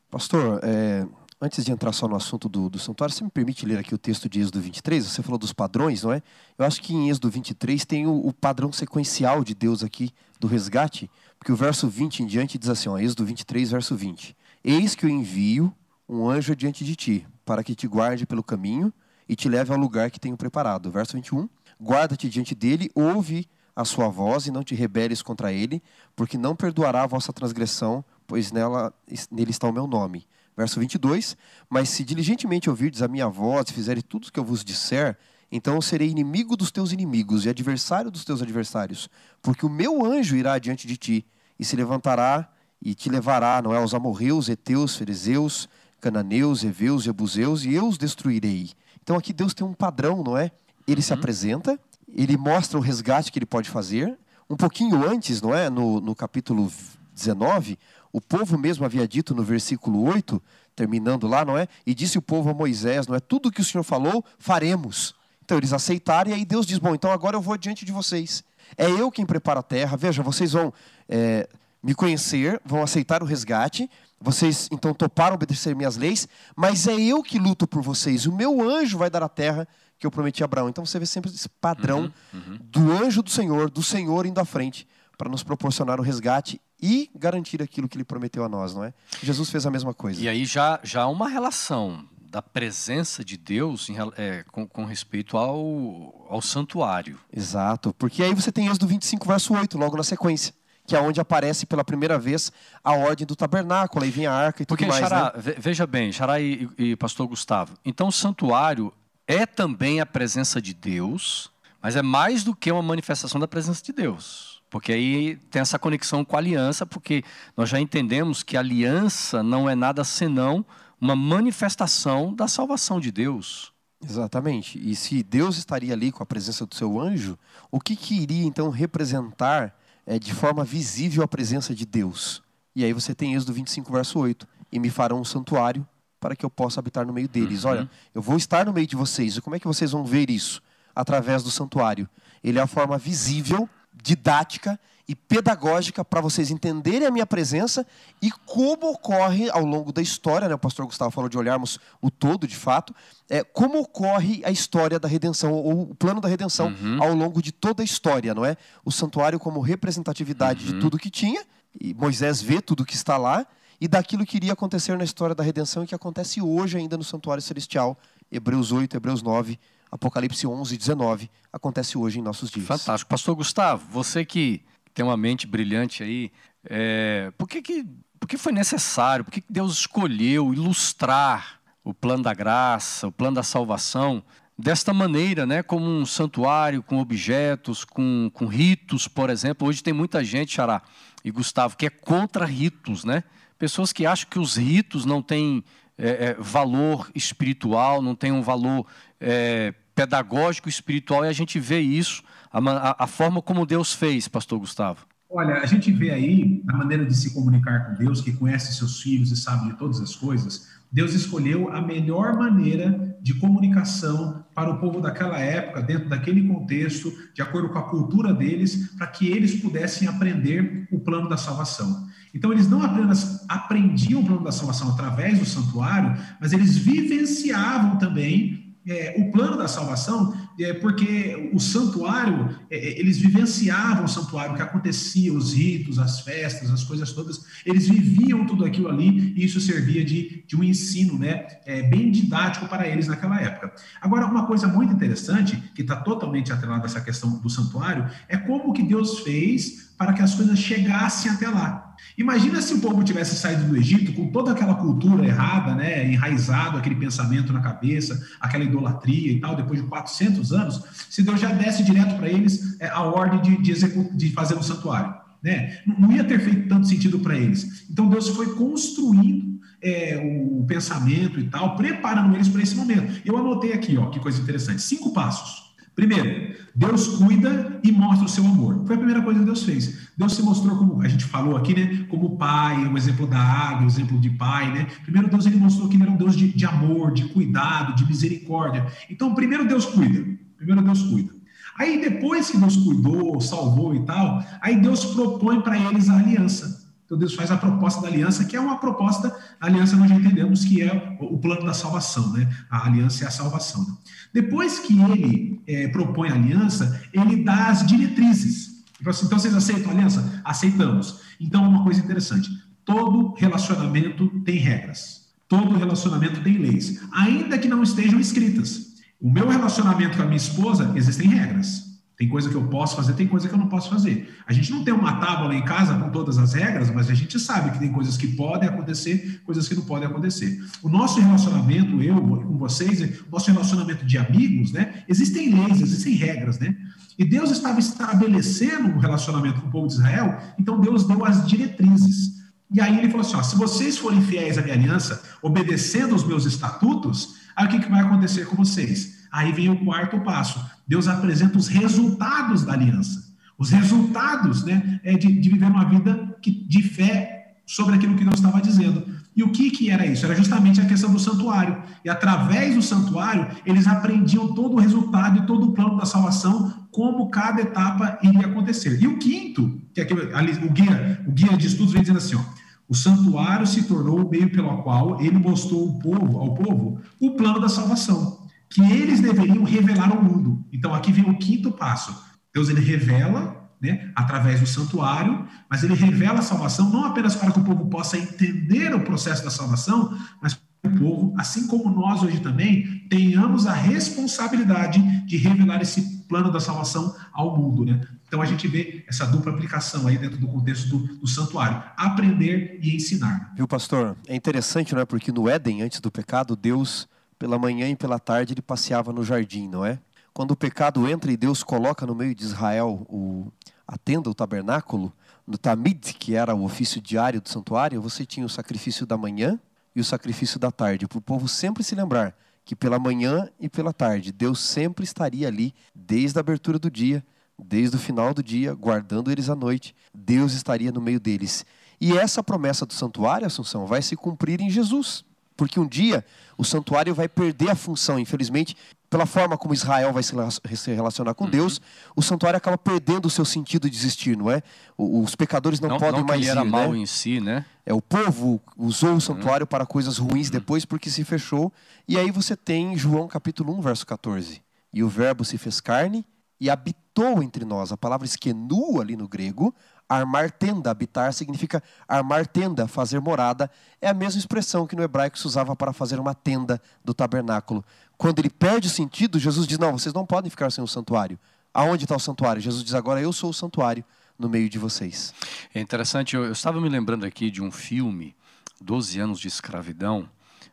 Pastor, é, Antes de entrar só no assunto do, do santuário, você me permite ler aqui o texto de Êxodo 23? Você falou dos padrões, não é? Eu acho que em Êxodo 23 tem o, o padrão sequencial de Deus aqui, do resgate, porque o verso 20 em diante diz assim, ó, Êxodo 23, verso 20. Eis que eu envio um anjo diante de ti, para que te guarde pelo caminho e te leve ao lugar que tenho preparado. Verso 21. Guarda-te diante dele, ouve a sua voz e não te rebeles contra ele, porque não perdoará a vossa transgressão, pois nela, nele está o meu nome. Verso 22: Mas se diligentemente ouvirdes a minha voz e fizerem tudo o que eu vos disser, então eu serei inimigo dos teus inimigos e adversário dos teus adversários, porque o meu anjo irá diante de ti e se levantará e te levará, não é, aos amorreus, heteus, fariseus, cananeus, heveus, jebuseus, e eu os destruirei. Então aqui Deus tem um padrão, não é? Ele uhum. se apresenta, ele mostra o resgate que ele pode fazer. Um pouquinho antes, não é? No, no capítulo 19, O povo mesmo havia dito no versículo 8, terminando lá, não é? E disse o povo a Moisés, não é? Tudo que o Senhor falou, faremos. Então eles aceitaram e aí Deus diz: Bom, então agora eu vou diante de vocês. É eu quem prepara a terra. Veja, vocês vão é, me conhecer, vão aceitar o resgate. Vocês então toparam obedecer minhas leis, mas é eu que luto por vocês. O meu anjo vai dar a terra que eu prometi a Abraão. Então você vê sempre esse padrão uhum, uhum. do anjo do Senhor, do Senhor indo à frente para nos proporcionar o resgate e garantir aquilo que ele prometeu a nós, não é? Jesus fez a mesma coisa. E aí já já há uma relação da presença de Deus em, é, com, com, respeito ao, ao santuário. Exato, porque aí você tem Êxodo 25, verso 8, logo na sequência, que é onde aparece pela primeira vez a ordem do tabernáculo, aí vem a arca e porque, tudo mais. Xará, né? veja bem, Xará e, e pastor Gustavo, então o santuário é também a presença de Deus, mas é mais do que uma manifestação da presença de Deus. Porque aí tem essa conexão com a aliança, porque nós já entendemos que a aliança não é nada senão uma manifestação da salvação de Deus. Exatamente. E se Deus estaria ali com a presença do seu anjo, o que, que iria então representar é, de forma visível a presença de Deus? E aí você tem Êxodo 25, verso 8. E me farão um santuário para que eu possa habitar no meio deles. Uhum. Olha, eu vou estar no meio de vocês. E como é que vocês vão ver isso? Através do santuário. Ele é a forma visível, didática e pedagógica para vocês entenderem a minha presença e como ocorre ao longo da história, né? o pastor Gustavo falou de olharmos o todo de fato, é, como ocorre a história da redenção, ou o plano da redenção uhum. ao longo de toda a história, não é? O santuário como representatividade uhum. de tudo que tinha, e Moisés vê tudo que está lá, e daquilo que iria acontecer na história da redenção e que acontece hoje ainda no santuário celestial, Hebreus 8, Hebreus 9, Apocalipse 11, 19, acontece hoje em nossos dias. Fantástico. Pastor Gustavo, você que tem uma mente brilhante aí. É, por que, que, por que foi necessário, por que, que Deus escolheu ilustrar o plano da graça, o plano da salvação, desta maneira, né, como um santuário, com objetos, com, com ritos, por exemplo. Hoje tem muita gente, Xará e Gustavo, que é contra ritos, né? Pessoas que acham que os ritos não têm é, é, valor espiritual, não têm um valor é, pedagógico espiritual, e a gente vê isso a, a, forma como Deus fez, pastor Gustavo? Olha, a gente vê aí a maneira de se comunicar com Deus, que conhece seus filhos e sabe de todas as coisas. Deus escolheu a melhor maneira de comunicação para o povo daquela época, dentro daquele contexto, de acordo com a cultura deles, para que eles pudessem aprender o plano da salvação. Então, eles não apenas aprendiam o plano da salvação através do santuário, mas eles vivenciavam também é, o plano da salvação, é, porque o santuário, é, é, eles vivenciavam o santuário, o que acontecia, os ritos, as festas, as coisas todas, eles viviam tudo aquilo ali e isso servia de, de um ensino né, é, bem didático para eles naquela época. Agora, uma coisa muito interessante, que está totalmente atrelada a essa questão do santuário, é como que Deus fez para que as coisas chegassem até lá. Imagina se o povo tivesse saído do Egito com toda aquela cultura errada, né, enraizado aquele pensamento na cabeça, aquela idolatria e tal, depois de 400 anos, se Deus já desse direto para eles é, a ordem de, de, de fazer um santuário. Né? Não ia ter feito tanto sentido para eles. Então Deus foi construindo é, o pensamento e tal, preparando eles para esse momento. Eu anotei aqui, ó, que coisa interessante, cinco passos. Primeiro, Deus cuida e mostra o seu amor. Foi a primeira coisa que Deus fez. Deus se mostrou como, a gente falou aqui, né? Como pai, um exemplo da águia, um exemplo de pai, né? Primeiro Deus ele mostrou que ele era um Deus de, de amor, de cuidado, de misericórdia. Então, primeiro Deus cuida. Primeiro Deus cuida. Aí depois que Deus cuidou, salvou e tal, aí Deus propõe para eles a aliança. Então Deus faz a proposta da aliança, que é uma proposta, a aliança nós já entendemos que é o plano da salvação, né? A aliança é a salvação. Né? Depois que ele é, propõe a aliança, ele dá as diretrizes. Assim, então vocês aceitam a aliança? Aceitamos. Então, uma coisa interessante: todo relacionamento tem regras, todo relacionamento tem leis, ainda que não estejam escritas. O meu relacionamento com a minha esposa existem regras. Tem coisa que eu posso fazer, tem coisa que eu não posso fazer. A gente não tem uma tábua em casa com todas as regras, mas a gente sabe que tem coisas que podem acontecer, coisas que não podem acontecer. O nosso relacionamento, eu com vocês, o nosso relacionamento de amigos, né? Existem leis, existem regras, né? E Deus estava estabelecendo um relacionamento com o povo de Israel, então Deus deu as diretrizes. E aí ele falou assim: ó, se vocês forem fiéis à minha aliança, obedecendo os meus estatutos, aí o que, que vai acontecer com vocês? Aí vem o quarto passo Deus apresenta os resultados da aliança. Os resultados né, é de, de viver uma vida que, de fé sobre aquilo que Deus estava dizendo. E o que, que era isso? Era justamente a questão do santuário. E através do santuário, eles aprendiam todo o resultado e todo o plano da salvação, como cada etapa iria acontecer. E o quinto, que é aquele, o, guia, o guia de estudos vem dizendo assim: ó, o santuário se tornou o meio pelo qual ele mostrou ao povo, ao povo o plano da salvação, que eles deveriam revelar ao mundo. Então aqui vem o quinto passo. Deus ele revela né, através do santuário, mas ele revela a salvação não apenas para que o povo possa entender o processo da salvação, mas para que o povo, assim como nós hoje também, tenhamos a responsabilidade de revelar esse plano da salvação ao mundo. Né? Então a gente vê essa dupla aplicação aí dentro do contexto do, do santuário: aprender e ensinar. Viu, pastor? É interessante, não é? Porque no Éden, antes do pecado, Deus, pela manhã e pela tarde, ele passeava no jardim, não é? Quando o pecado entra e Deus coloca no meio de Israel o, a tenda, o tabernáculo, no Tamid, que era o ofício diário do santuário, você tinha o sacrifício da manhã e o sacrifício da tarde, para o povo sempre se lembrar que pela manhã e pela tarde Deus sempre estaria ali, desde a abertura do dia, desde o final do dia, guardando eles à noite. Deus estaria no meio deles. E essa promessa do santuário, Assunção, vai se cumprir em Jesus. Porque um dia o santuário vai perder a função. Infelizmente, pela forma como Israel vai se relacionar com uhum. Deus, o santuário acaba perdendo o seu sentido de existir, não é? Os pecadores não, não podem não mais ele era ir, mal né? em si, né? É o povo usou o santuário uhum. para coisas ruins uhum. depois porque se fechou. E aí você tem João capítulo 1, verso 14. E o verbo se fez carne e habitou entre nós. A palavra esquenu ali no grego Armar tenda, habitar, significa armar tenda, fazer morada. É a mesma expressão que no hebraico se usava para fazer uma tenda do tabernáculo. Quando ele perde o sentido, Jesus diz: Não, vocês não podem ficar sem o santuário. Aonde está o santuário? Jesus diz: Agora eu sou o santuário no meio de vocês. É interessante, eu, eu estava me lembrando aqui de um filme, 12 anos de escravidão,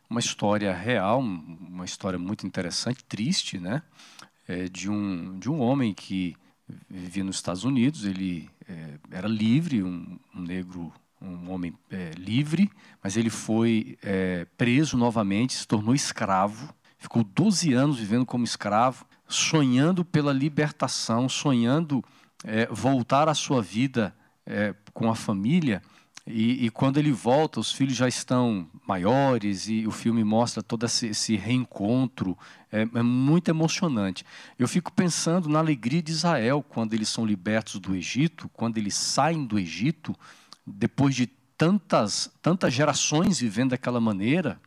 uma história real, uma história muito interessante, triste, né? É, de, um, de um homem que vivia nos Estados Unidos, ele é, era livre, um, um, negro, um homem é, livre, mas ele foi é, preso novamente, se tornou escravo, ficou 12 anos vivendo como escravo, sonhando pela libertação, sonhando é, voltar à sua vida é, com a família. E, e, quando ele volta, os filhos já estão maiores e o filme mostra todo esse, esse reencontro. É, é, muito emocionante. Eu fico pensando na alegria de Israel quando eles são libertos do Egito, quando eles saem do Egito, depois de tantas, tantas gerações vivendo daquela maneira.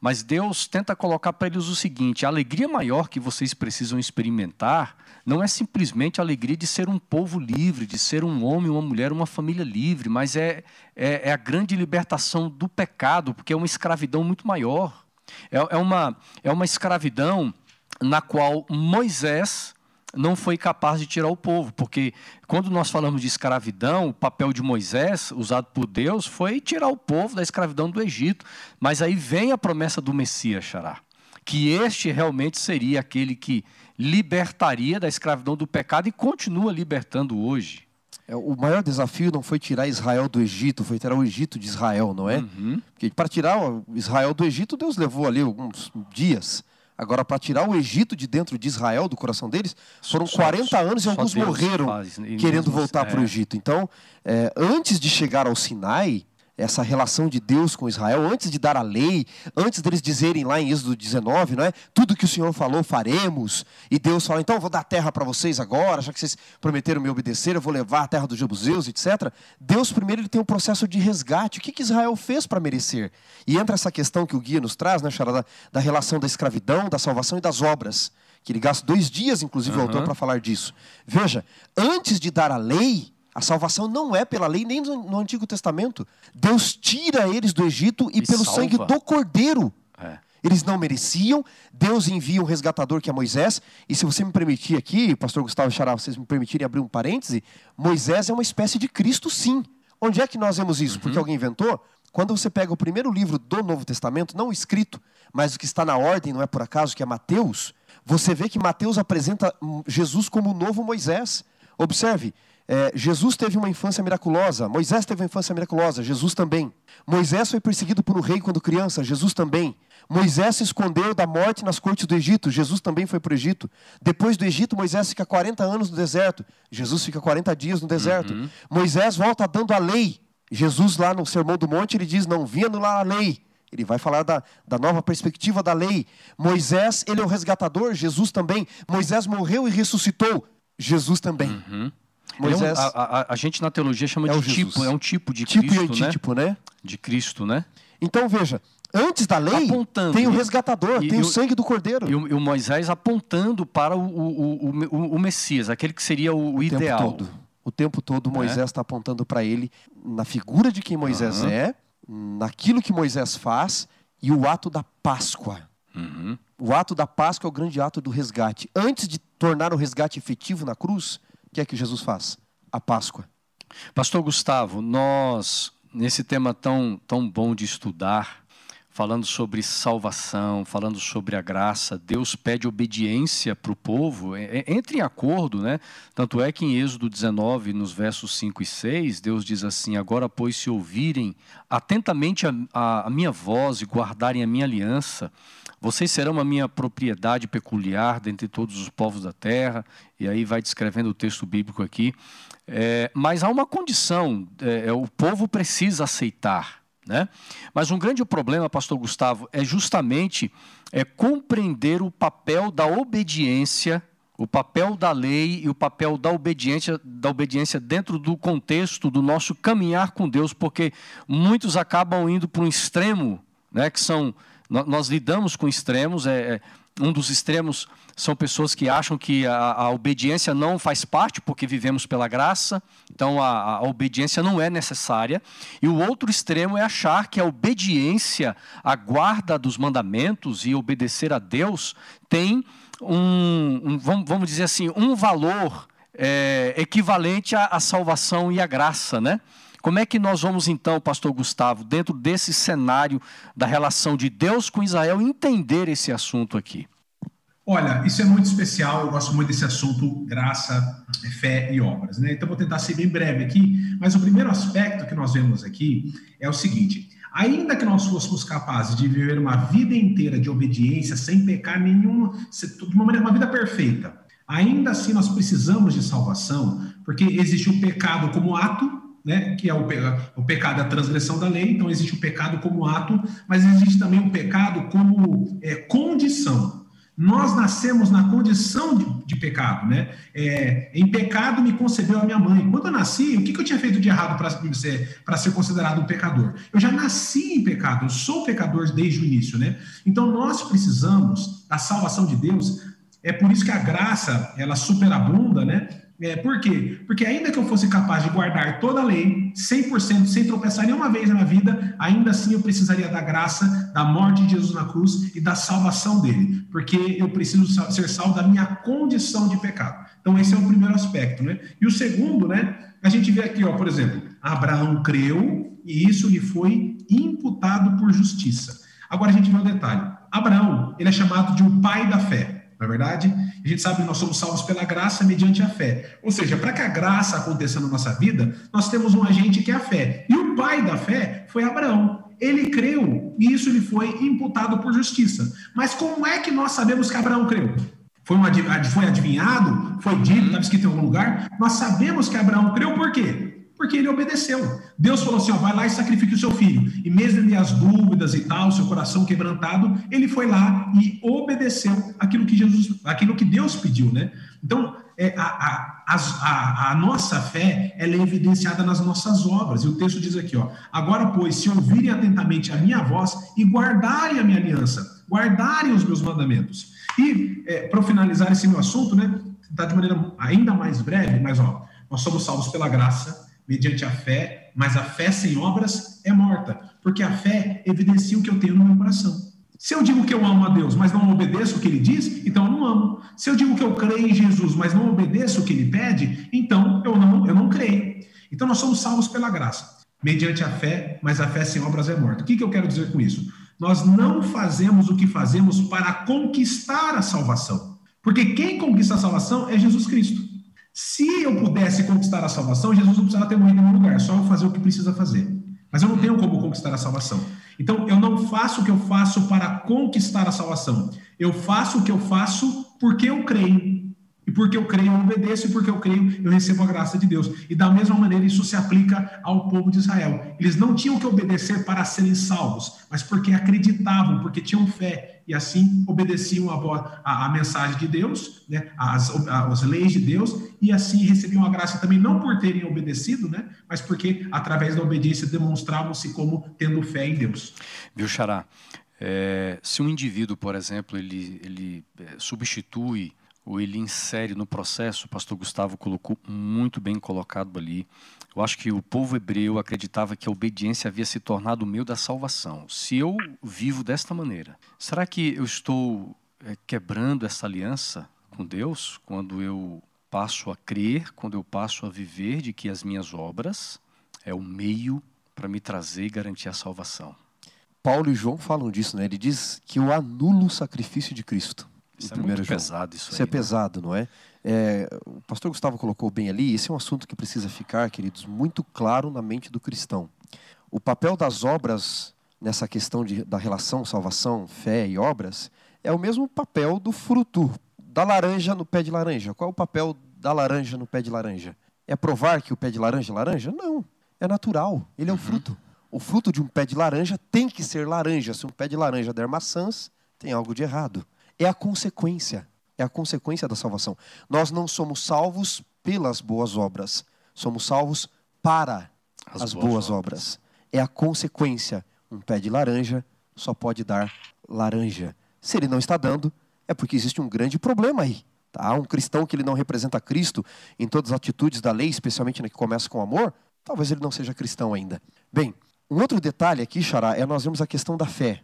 Mas Deus tenta colocar para eles o seguinte: a alegria maior que vocês precisam experimentar não é simplesmente a alegria de ser um povo livre, de ser um homem, uma mulher, uma família livre, mas é, é, é a grande libertação do pecado, porque é uma escravidão muito maior. É, é, uma, é uma escravidão na qual Moisés não foi capaz de tirar o povo, porque quando nós falamos de escravidão, o papel de Moisés, usado por Deus, foi tirar o povo da escravidão do Egito. Mas aí vem a promessa do Messias, Xará, que este realmente seria aquele que libertaria da escravidão do pecado e continua libertando hoje. É, o maior desafio não foi tirar Israel do Egito, foi tirar o Egito de Israel, não é? Uhum. Porque para tirar Israel do Egito, Deus levou ali alguns dias. Agora, para tirar o Egito de dentro de Israel, do coração deles, foram só, 40 anos e alguns Deus morreram faz, querendo voltar é. para o Egito. Então, é, antes de chegar ao Sinai, essa relação de Deus com Israel, antes de dar a lei, antes deles dizerem lá em Êxodo 19, não é? Tudo que o Senhor falou faremos. E Deus fala, então eu vou dar a terra para vocês agora, já que vocês prometeram me obedecer, eu vou levar a terra dos jebuseus, etc. Deus primeiro ele tem um processo de resgate. O que, que Israel fez para merecer? E entra essa questão que o guia nos traz, né, Charada, da relação da escravidão, da salvação e das obras. Que ele gasta dois dias, inclusive, uhum. o autor, para falar disso. Veja, antes de dar a lei, a salvação não é pela lei nem no, Antigo Testamento. Deus tira eles do Egito e, e pelo salva. sangue do Cordeiro. É. Eles não mereciam. Deus envia um resgatador que é Moisés. E se você me permitir aqui, pastor Gustavo Xará, vocês me permitirem abrir um parêntese, Moisés é uma espécie de Cristo, sim. Onde é que nós vemos isso? Uhum. Porque alguém inventou? Quando você pega o primeiro livro do Novo Testamento, não o escrito, mas o que está na ordem, não é por acaso, que é Mateus, você vê que Mateus apresenta Jesus como o novo Moisés. Observe, é, Jesus teve uma infância miraculosa, Moisés teve uma infância miraculosa, Jesus também. Moisés foi perseguido por um rei quando criança, Jesus também. Moisés se escondeu da morte nas cortes do Egito, Jesus também foi para o Egito. Depois do Egito, Moisés fica 40 anos no deserto, Jesus fica 40 dias no deserto. Uhum. Moisés volta dando a lei, Jesus, lá no Sermão do Monte, ele diz: Não vinha lá a lei. Ele vai falar da, da nova perspectiva da lei. Moisés, ele é o resgatador, Jesus também. Moisés morreu e ressuscitou, Jesus também. Uhum. Moisés, é um, a, a, a, gente na teologia chama é de tipo, é um tipo de tipo Cristo, e antítipo, né? né? De Cristo, né? Então veja, antes da lei apontando, tem o resgatador, e, tem e, o sangue do cordeiro. E o, e o Moisés apontando para o, o, o, Messias, aquele que seria o, o ideal. Tempo todo. O tempo todo Moisés está é? apontando para ele na figura de quem Moisés uhum. é, naquilo que Moisés faz e o ato da Páscoa. Uhum. O ato da Páscoa é o grande ato do resgate. Antes de tornar o resgate efetivo na cruz, que é que Jesus faz? A Páscoa. Pastor Gustavo, nós, nesse tema tão, tão bom de estudar, falando sobre salvação, falando sobre a graça. Deus pede obediência para o povo, é, é, entre em acordo, né? Tanto é que em Êxodo 19, nos versos 5 e 6, Deus diz assim: Agora, pois, se ouvirem atentamente a, a, a minha voz e guardarem a minha aliança, vocês serão a minha propriedade peculiar dentre todos os povos da terra. E aí vai descrevendo o texto bíblico aqui. É, mas há uma condição: é, é o povo precisa aceitar. Né? Mas um grande problema, pastor Gustavo, é justamente é compreender o papel da obediência, o papel da lei e o papel da obediência, da obediência dentro do contexto do nosso caminhar com Deus, porque muitos acabam indo para um extremo, né, que são nós lidamos com extremos, é, é um dos extremos são pessoas que acham que a, a, obediência não faz parte porque vivemos pela graça, então a, a, obediência não é necessária. E o outro extremo é achar que a obediência, a guarda dos mandamentos e obedecer a Deus tem um, um vamos, dizer assim, um valor é, equivalente à, à salvação e à graça, né? Como é que nós vamos então, pastor Gustavo, dentro desse cenário da relação de Deus com Israel, entender esse assunto aqui? Olha, isso é muito especial, eu gosto muito desse assunto, graça, fé e obras. Né? Então, vou tentar ser bem breve aqui, mas o primeiro aspecto que nós vemos aqui é o seguinte: ainda que nós fôssemos capazes de viver uma vida inteira de obediência, sem pecar nenhuma, de uma maneira, uma vida perfeita, ainda assim nós precisamos de salvação, porque existe o pecado como ato né, que é o, o pecado, a transgressão da lei, então existe o pecado como ato, mas existe também o pecado como é, condição. Nós nascemos na condição de, de pecado, né? É, em pecado me concebeu a minha mãe. Quando eu nasci, o que, que eu tinha feito de errado para ser, ser considerado um pecador? Eu já nasci em pecado, eu sou pecador desde o início, né? Então nós precisamos da salvação de Deus. É por isso que a graça ela superabunda, né? É, por quê? Porque ainda que eu fosse capaz de guardar toda a lei, 100%, sem tropeçar nenhuma vez na minha vida, ainda assim eu precisaria da graça, da morte de Jesus na cruz e da salvação dele, porque eu preciso ser salvo da minha condição de pecado. Então esse é o primeiro aspecto, né? E o segundo, né? A gente vê aqui, ó, por exemplo, Abraão creu e isso lhe foi imputado por justiça. Agora a gente vê um detalhe. Abraão, ele é chamado de o pai da fé. Na é verdade, a gente sabe que nós somos salvos pela graça mediante a fé. Ou seja, para que a graça aconteça na nossa vida, nós temos um agente que é a fé. E o pai da fé foi Abraão. Ele creu e isso lhe foi imputado por justiça. Mas como é que nós sabemos que Abraão creu? Foi, um, foi adivinhado? Foi dito? Estava escrito em algum lugar? Nós sabemos que Abraão creu por quê? Porque ele obedeceu. Deus falou assim: ó, vai lá e sacrifique o seu filho. E mesmo ele as dúvidas e tal, seu coração quebrantado, ele foi lá e obedeceu aquilo que Jesus, aquilo que Deus pediu, né? Então, é, a, a, a, a, nossa fé ela é evidenciada nas nossas obras. E o texto diz aqui: ó, agora, pois, se ouvirem atentamente a minha voz e guardarem a minha aliança, guardarem os meus mandamentos. E, é, para finalizar esse meu assunto, né, tá de maneira ainda mais breve, mas ó, nós somos salvos pela graça mediante a fé, mas a fé sem obras é morta, porque a fé evidencia o que eu tenho no meu coração. Se eu digo que eu amo a Deus, mas não obedeço o que ele diz, então eu não amo. Se eu digo que eu creio em Jesus, mas não obedeço o que ele pede, então eu não, eu não creio. Então nós somos salvos pela graça, mediante a fé, mas a fé sem obras é morta. O que, que eu quero dizer com isso? Nós não fazemos o que fazemos para conquistar a salvação. Porque quem conquista a salvação é Jesus Cristo. Se eu pudesse conquistar a salvação, Jesus não precisava ter morrido em nenhum lugar, só eu fazer o que precisa fazer. Mas eu não tenho como conquistar a salvação. Então, eu não faço o que eu faço para conquistar a salvação. Eu faço o que eu faço porque eu creio. E porque eu creio, eu obedeço, e porque eu creio, eu recebo a graça de Deus. E da mesma maneira, isso se aplica ao povo de Israel. Eles não tinham que obedecer para serem salvos, mas porque acreditavam, porque tinham fé, e assim obedeciam a, a, a mensagem de Deus, né, as, as leis de Deus, e assim recebiam a graça também, não por terem obedecido, né, mas porque através da obediência demonstravam-se como tendo fé em Deus. Viu, Xará? É, se um indivíduo, por exemplo, ele, ele é, substitui ou ele insere no processo, o pastor Gustavo colocou muito bem colocado ali. Eu acho que o povo hebreu acreditava que a obediência havia se tornado o meio da salvação. Se eu vivo desta maneira, será que eu estou é, quebrando essa aliança com Deus quando eu passo a crer, quando eu passo a viver de que as minhas obras é o meio para me trazer e garantir a salvação? Paulo e João falam disso, né? Ele diz que eu anulo o sacrifício de Cristo. Isso é muito pesado isso, isso é aí, é pesado, não é? é? O pastor Gustavo colocou bem ali, esse é um assunto que precisa ficar, queridos, muito claro na mente do cristão. O papel das obras nessa questão de, da relação salvação, fé e obras é o mesmo papel do fruto da laranja no pé de laranja. Qual é o papel da laranja no pé de laranja? É provar que o pé de laranja é laranja? Não. É natural. Ele é o uhum. fruto. O fruto de um pé de laranja tem que ser laranja. Se um pé de laranja der maçãs, tem algo de errado é a consequência, é a consequência da salvação. Nós não somos salvos pelas boas obras, somos salvos para as, as boas, boas obras. obras. É a consequência. Um pé de laranja só pode dar laranja. Se ele não está dando, é porque existe um grande problema aí. Tá? Um cristão que ele não representa Cristo em todas as atitudes da lei, especialmente na que começa com amor, talvez ele não seja cristão ainda. Bem, um outro detalhe aqui, Xará, é nós vemos a questão da fé.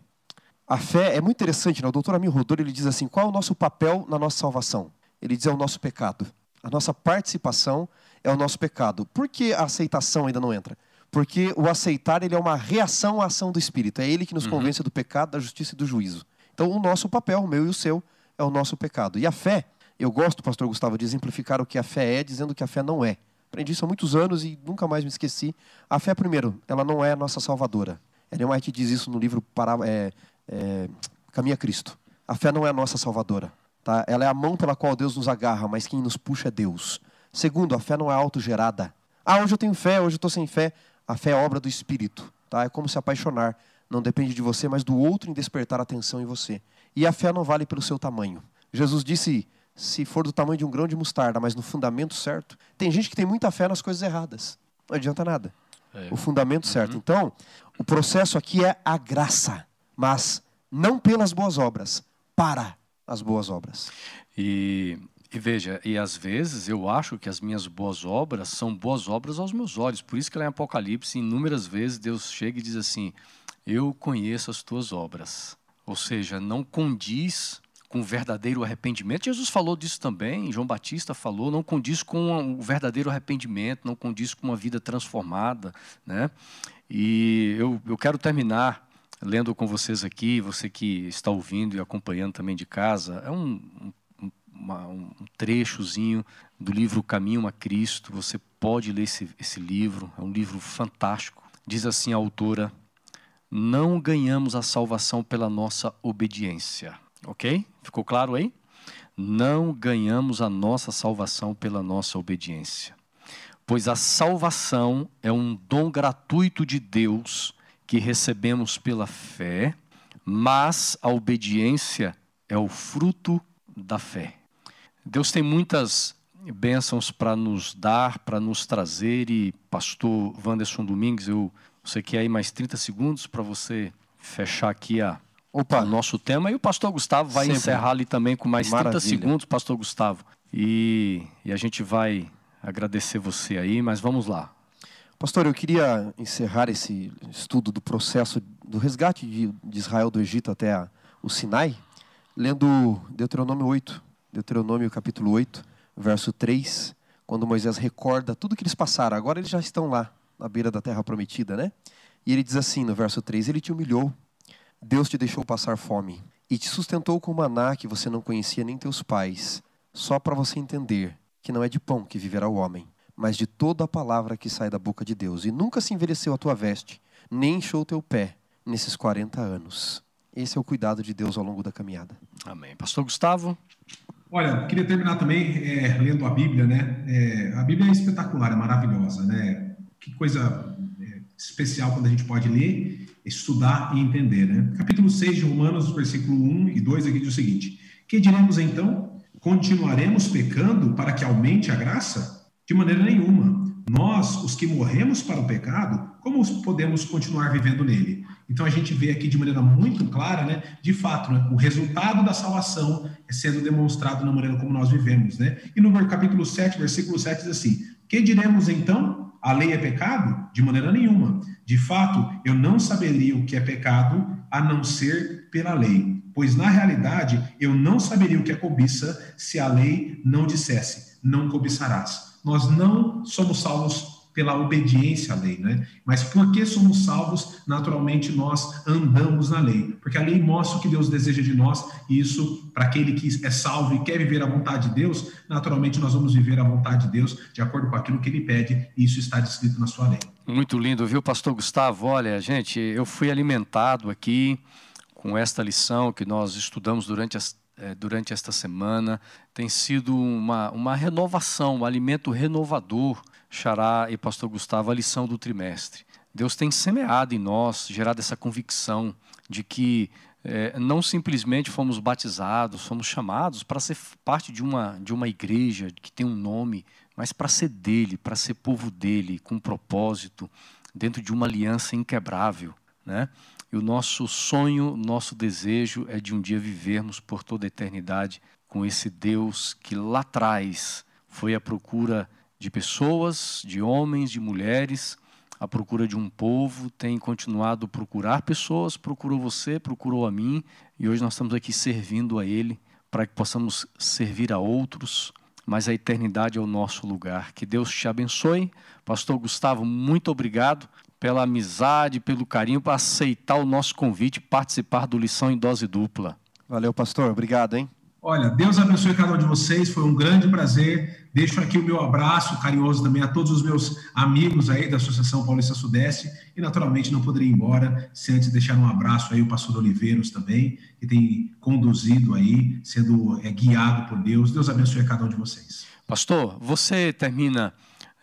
A fé é muito interessante, né? o doutor Amir Rodor ele diz assim: qual é o nosso papel na nossa salvação? Ele diz: é o nosso pecado. A nossa participação é o nosso pecado. Por que a aceitação ainda não entra? Porque o aceitar ele é uma reação à ação do Espírito. É ele que nos uhum. convence do pecado, da justiça e do juízo. Então, o nosso papel, o meu e o seu, é o nosso pecado. E a fé, eu gosto, pastor Gustavo, de exemplificar o que a fé é, dizendo que a fé não é. Aprendi isso há muitos anos e nunca mais me esqueci. A fé, primeiro, ela não é a nossa salvadora. Ellen White diz isso no livro para, é, é, caminha Cristo. A fé não é a nossa salvadora. Tá? Ela é a mão pela qual Deus nos agarra, mas quem nos puxa é Deus. Segundo, a fé não é autogerada. Ah, hoje eu tenho fé, hoje eu estou sem fé. A fé é obra do Espírito. Tá? É como se apaixonar. Não depende de você, mas do outro em despertar atenção em você. E a fé não vale pelo seu tamanho. Jesus disse: se for do tamanho de um grão de mostarda, mas no fundamento certo. Tem gente que tem muita fé nas coisas erradas. Não adianta nada. É. O fundamento uhum. certo. Então, o processo aqui é a graça mas não pelas boas obras, para as boas obras. E, e, veja, e às vezes eu acho que as minhas boas obras são boas obras aos meus olhos. Por isso que lá em Apocalipse, inúmeras vezes, Deus chega e diz assim: Eu conheço as tuas obras. Ou seja, não condiz com o verdadeiro arrependimento. Jesus falou disso também, João Batista falou, não condiz com o verdadeiro arrependimento, não condiz com uma vida transformada. Né? E eu, eu quero terminar lendo com vocês aqui, você que está ouvindo e acompanhando também de casa, é um, um, um trechozinho do livro Caminho a Cristo. Você pode ler esse, esse livro, é um livro fantástico. Diz assim a autora: Não ganhamos a salvação pela nossa obediência. Ok? Ficou claro aí? Não ganhamos a nossa salvação pela nossa obediência. Pois a salvação é um dom gratuito de Deus que recebemos pela fé, mas a obediência é o fruto da fé. Deus tem muitas bênçãos para nos dar, para nos trazer, e pastor Wanderson Domingues, eu você quer aí mais 30 segundos para você fechar aqui a, Opa. o nosso tema, e o pastor Gustavo vai Sempre. encerrar ali também com mais Maravilha. 30 segundos, pastor Gustavo. E, e a gente vai agradecer você aí, mas vamos lá. Pastor, eu queria encerrar esse estudo do processo do resgate de, Israel do Egito até o Sinai, lendo Deuteronômio 8, Deuteronômio capítulo 8, verso 3, quando Moisés recorda tudo que eles passaram. Agora eles já estão lá, na beira da terra prometida, né? E ele diz assim no verso 3: Ele te humilhou, Deus te deixou passar fome, e te sustentou com maná que você não conhecia nem teus pais, só para você entender que não é de pão que viverá o homem, mas de toda a palavra que sai da boca de Deus. E nunca se envelheceu a tua veste, nem inchou o teu pé nesses 40 anos. Esse é o cuidado de Deus ao longo da caminhada. Amém. Pastor Gustavo. Olha, queria terminar também é, lendo a Bíblia, né? É, a Bíblia é espetacular, é maravilhosa, né? Que coisa é, especial quando a gente pode ler, estudar e entender, né? Capítulo 6 de Romanos, versículo 1 e 2 aqui diz o seguinte: Que diremos então? Continuaremos pecando para que aumente a graça? De maneira nenhuma. Nós, os que morremos para o pecado, como podemos continuar vivendo nele? Então a gente vê aqui de maneira muito clara, né, de fato, né, o resultado da salvação é sendo demonstrado na maneira como nós vivemos, né? E no capítulo 7, versículo 7 diz assim: "Que diremos então? A lei é pecado? De maneira nenhuma. De fato, eu não saberia o que é pecado a não ser pela lei, pois na realidade eu não saberia o que é cobiça se a lei não dissesse: não cobiçarás." Nós não somos salvos pela obediência à lei, né? Mas porque somos salvos, naturalmente nós andamos na lei, porque a lei mostra o que Deus deseja de nós, e isso, para aquele que é salvo e quer viver a vontade de Deus, naturalmente nós vamos viver a vontade de Deus de acordo com aquilo que ele pede, e isso está descrito na sua lei. Muito lindo, viu, pastor Gustavo? Olha, gente, eu fui alimentado aqui com esta lição que nós estudamos durante as é, durante esta semana. Tem sido uma, uma renovação, um alimento renovador, Xará e Pastor Gustavo, a lição do trimestre. Deus tem semeado em nós, gerado essa convicção de que é, não simplesmente fomos batizados, fomos chamados para ser parte de uma, de uma igreja que tem um nome, mas para ser dele, para ser povo dele, com propósito, dentro de uma aliança inquebrável. Né? E o nosso sonho, nosso desejo é de um dia vivermos por toda a eternidade com esse Deus que lá atrás foi à procura de pessoas, de homens, de mulheres, à procura de um povo, tem continuado a procurar pessoas, procurou você, procurou a mim, e hoje nós estamos aqui servindo a Ele para que possamos servir a outros, mas a eternidade é o nosso lugar. Que Deus te abençoe. Pastor Gustavo, muito obrigado pela amizade, pelo carinho, para aceitar o nosso convite e participar do Lição em Dose Dupla. Valeu, pastor. Obrigado, hein? Olha, Deus abençoe cada um de vocês, foi um grande prazer. Deixo aqui o meu abraço carinhoso também a todos os meus amigos aí da Associação Paulista Sudeste e naturalmente não poderia ir embora sem antes deixar um abraço aí o pastor Oliveiros também, que tem conduzido aí, sendo é, guiado por Deus. Deus abençoe a cada um de vocês. Pastor, você termina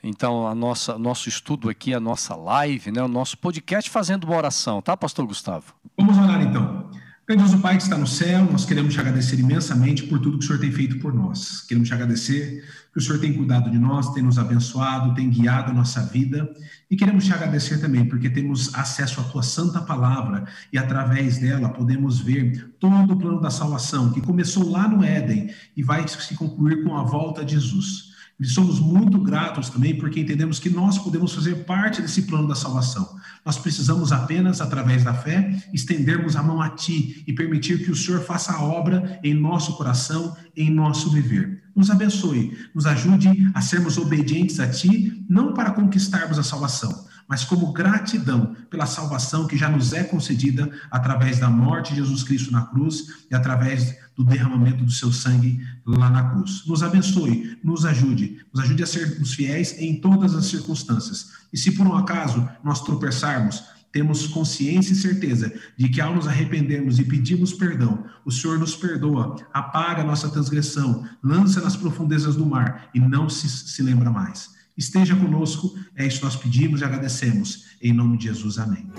então, a nossa nosso estudo aqui, a nossa live, né, o nosso podcast fazendo uma oração, tá, pastor Gustavo? Vamos orar então. Grandioso Pai que está no céu, nós queremos te agradecer imensamente por tudo que o Senhor tem feito por nós. Queremos te agradecer que o Senhor tem cuidado de nós, tem nos abençoado, tem guiado a nossa vida. E queremos te agradecer também porque temos acesso à tua santa palavra e através dela podemos ver todo o plano da salvação que começou lá no Éden e vai se concluir com a volta de Jesus. E somos muito gratos também porque entendemos que nós podemos fazer parte desse plano da salvação. Nós precisamos apenas, através da fé, estendermos a mão a Ti e permitir que o Senhor faça a obra em nosso coração, em nosso viver. Nos abençoe, nos ajude a sermos obedientes a Ti, não para conquistarmos a salvação, mas como gratidão pela salvação que já nos é concedida através da morte de Jesus Cristo na cruz e através do derramamento do seu sangue lá na cruz. Nos abençoe, nos ajude, nos ajude a sermos fiéis em todas as circunstâncias. E se por um acaso nós tropeçarmos, temos consciência e certeza de que ao nos arrependermos e pedirmos perdão, o Senhor nos perdoa, apaga nossa transgressão, lança nas profundezas do mar e não se, se lembra mais. Esteja conosco, é isso que nós pedimos e agradecemos. Em nome de Jesus, amém.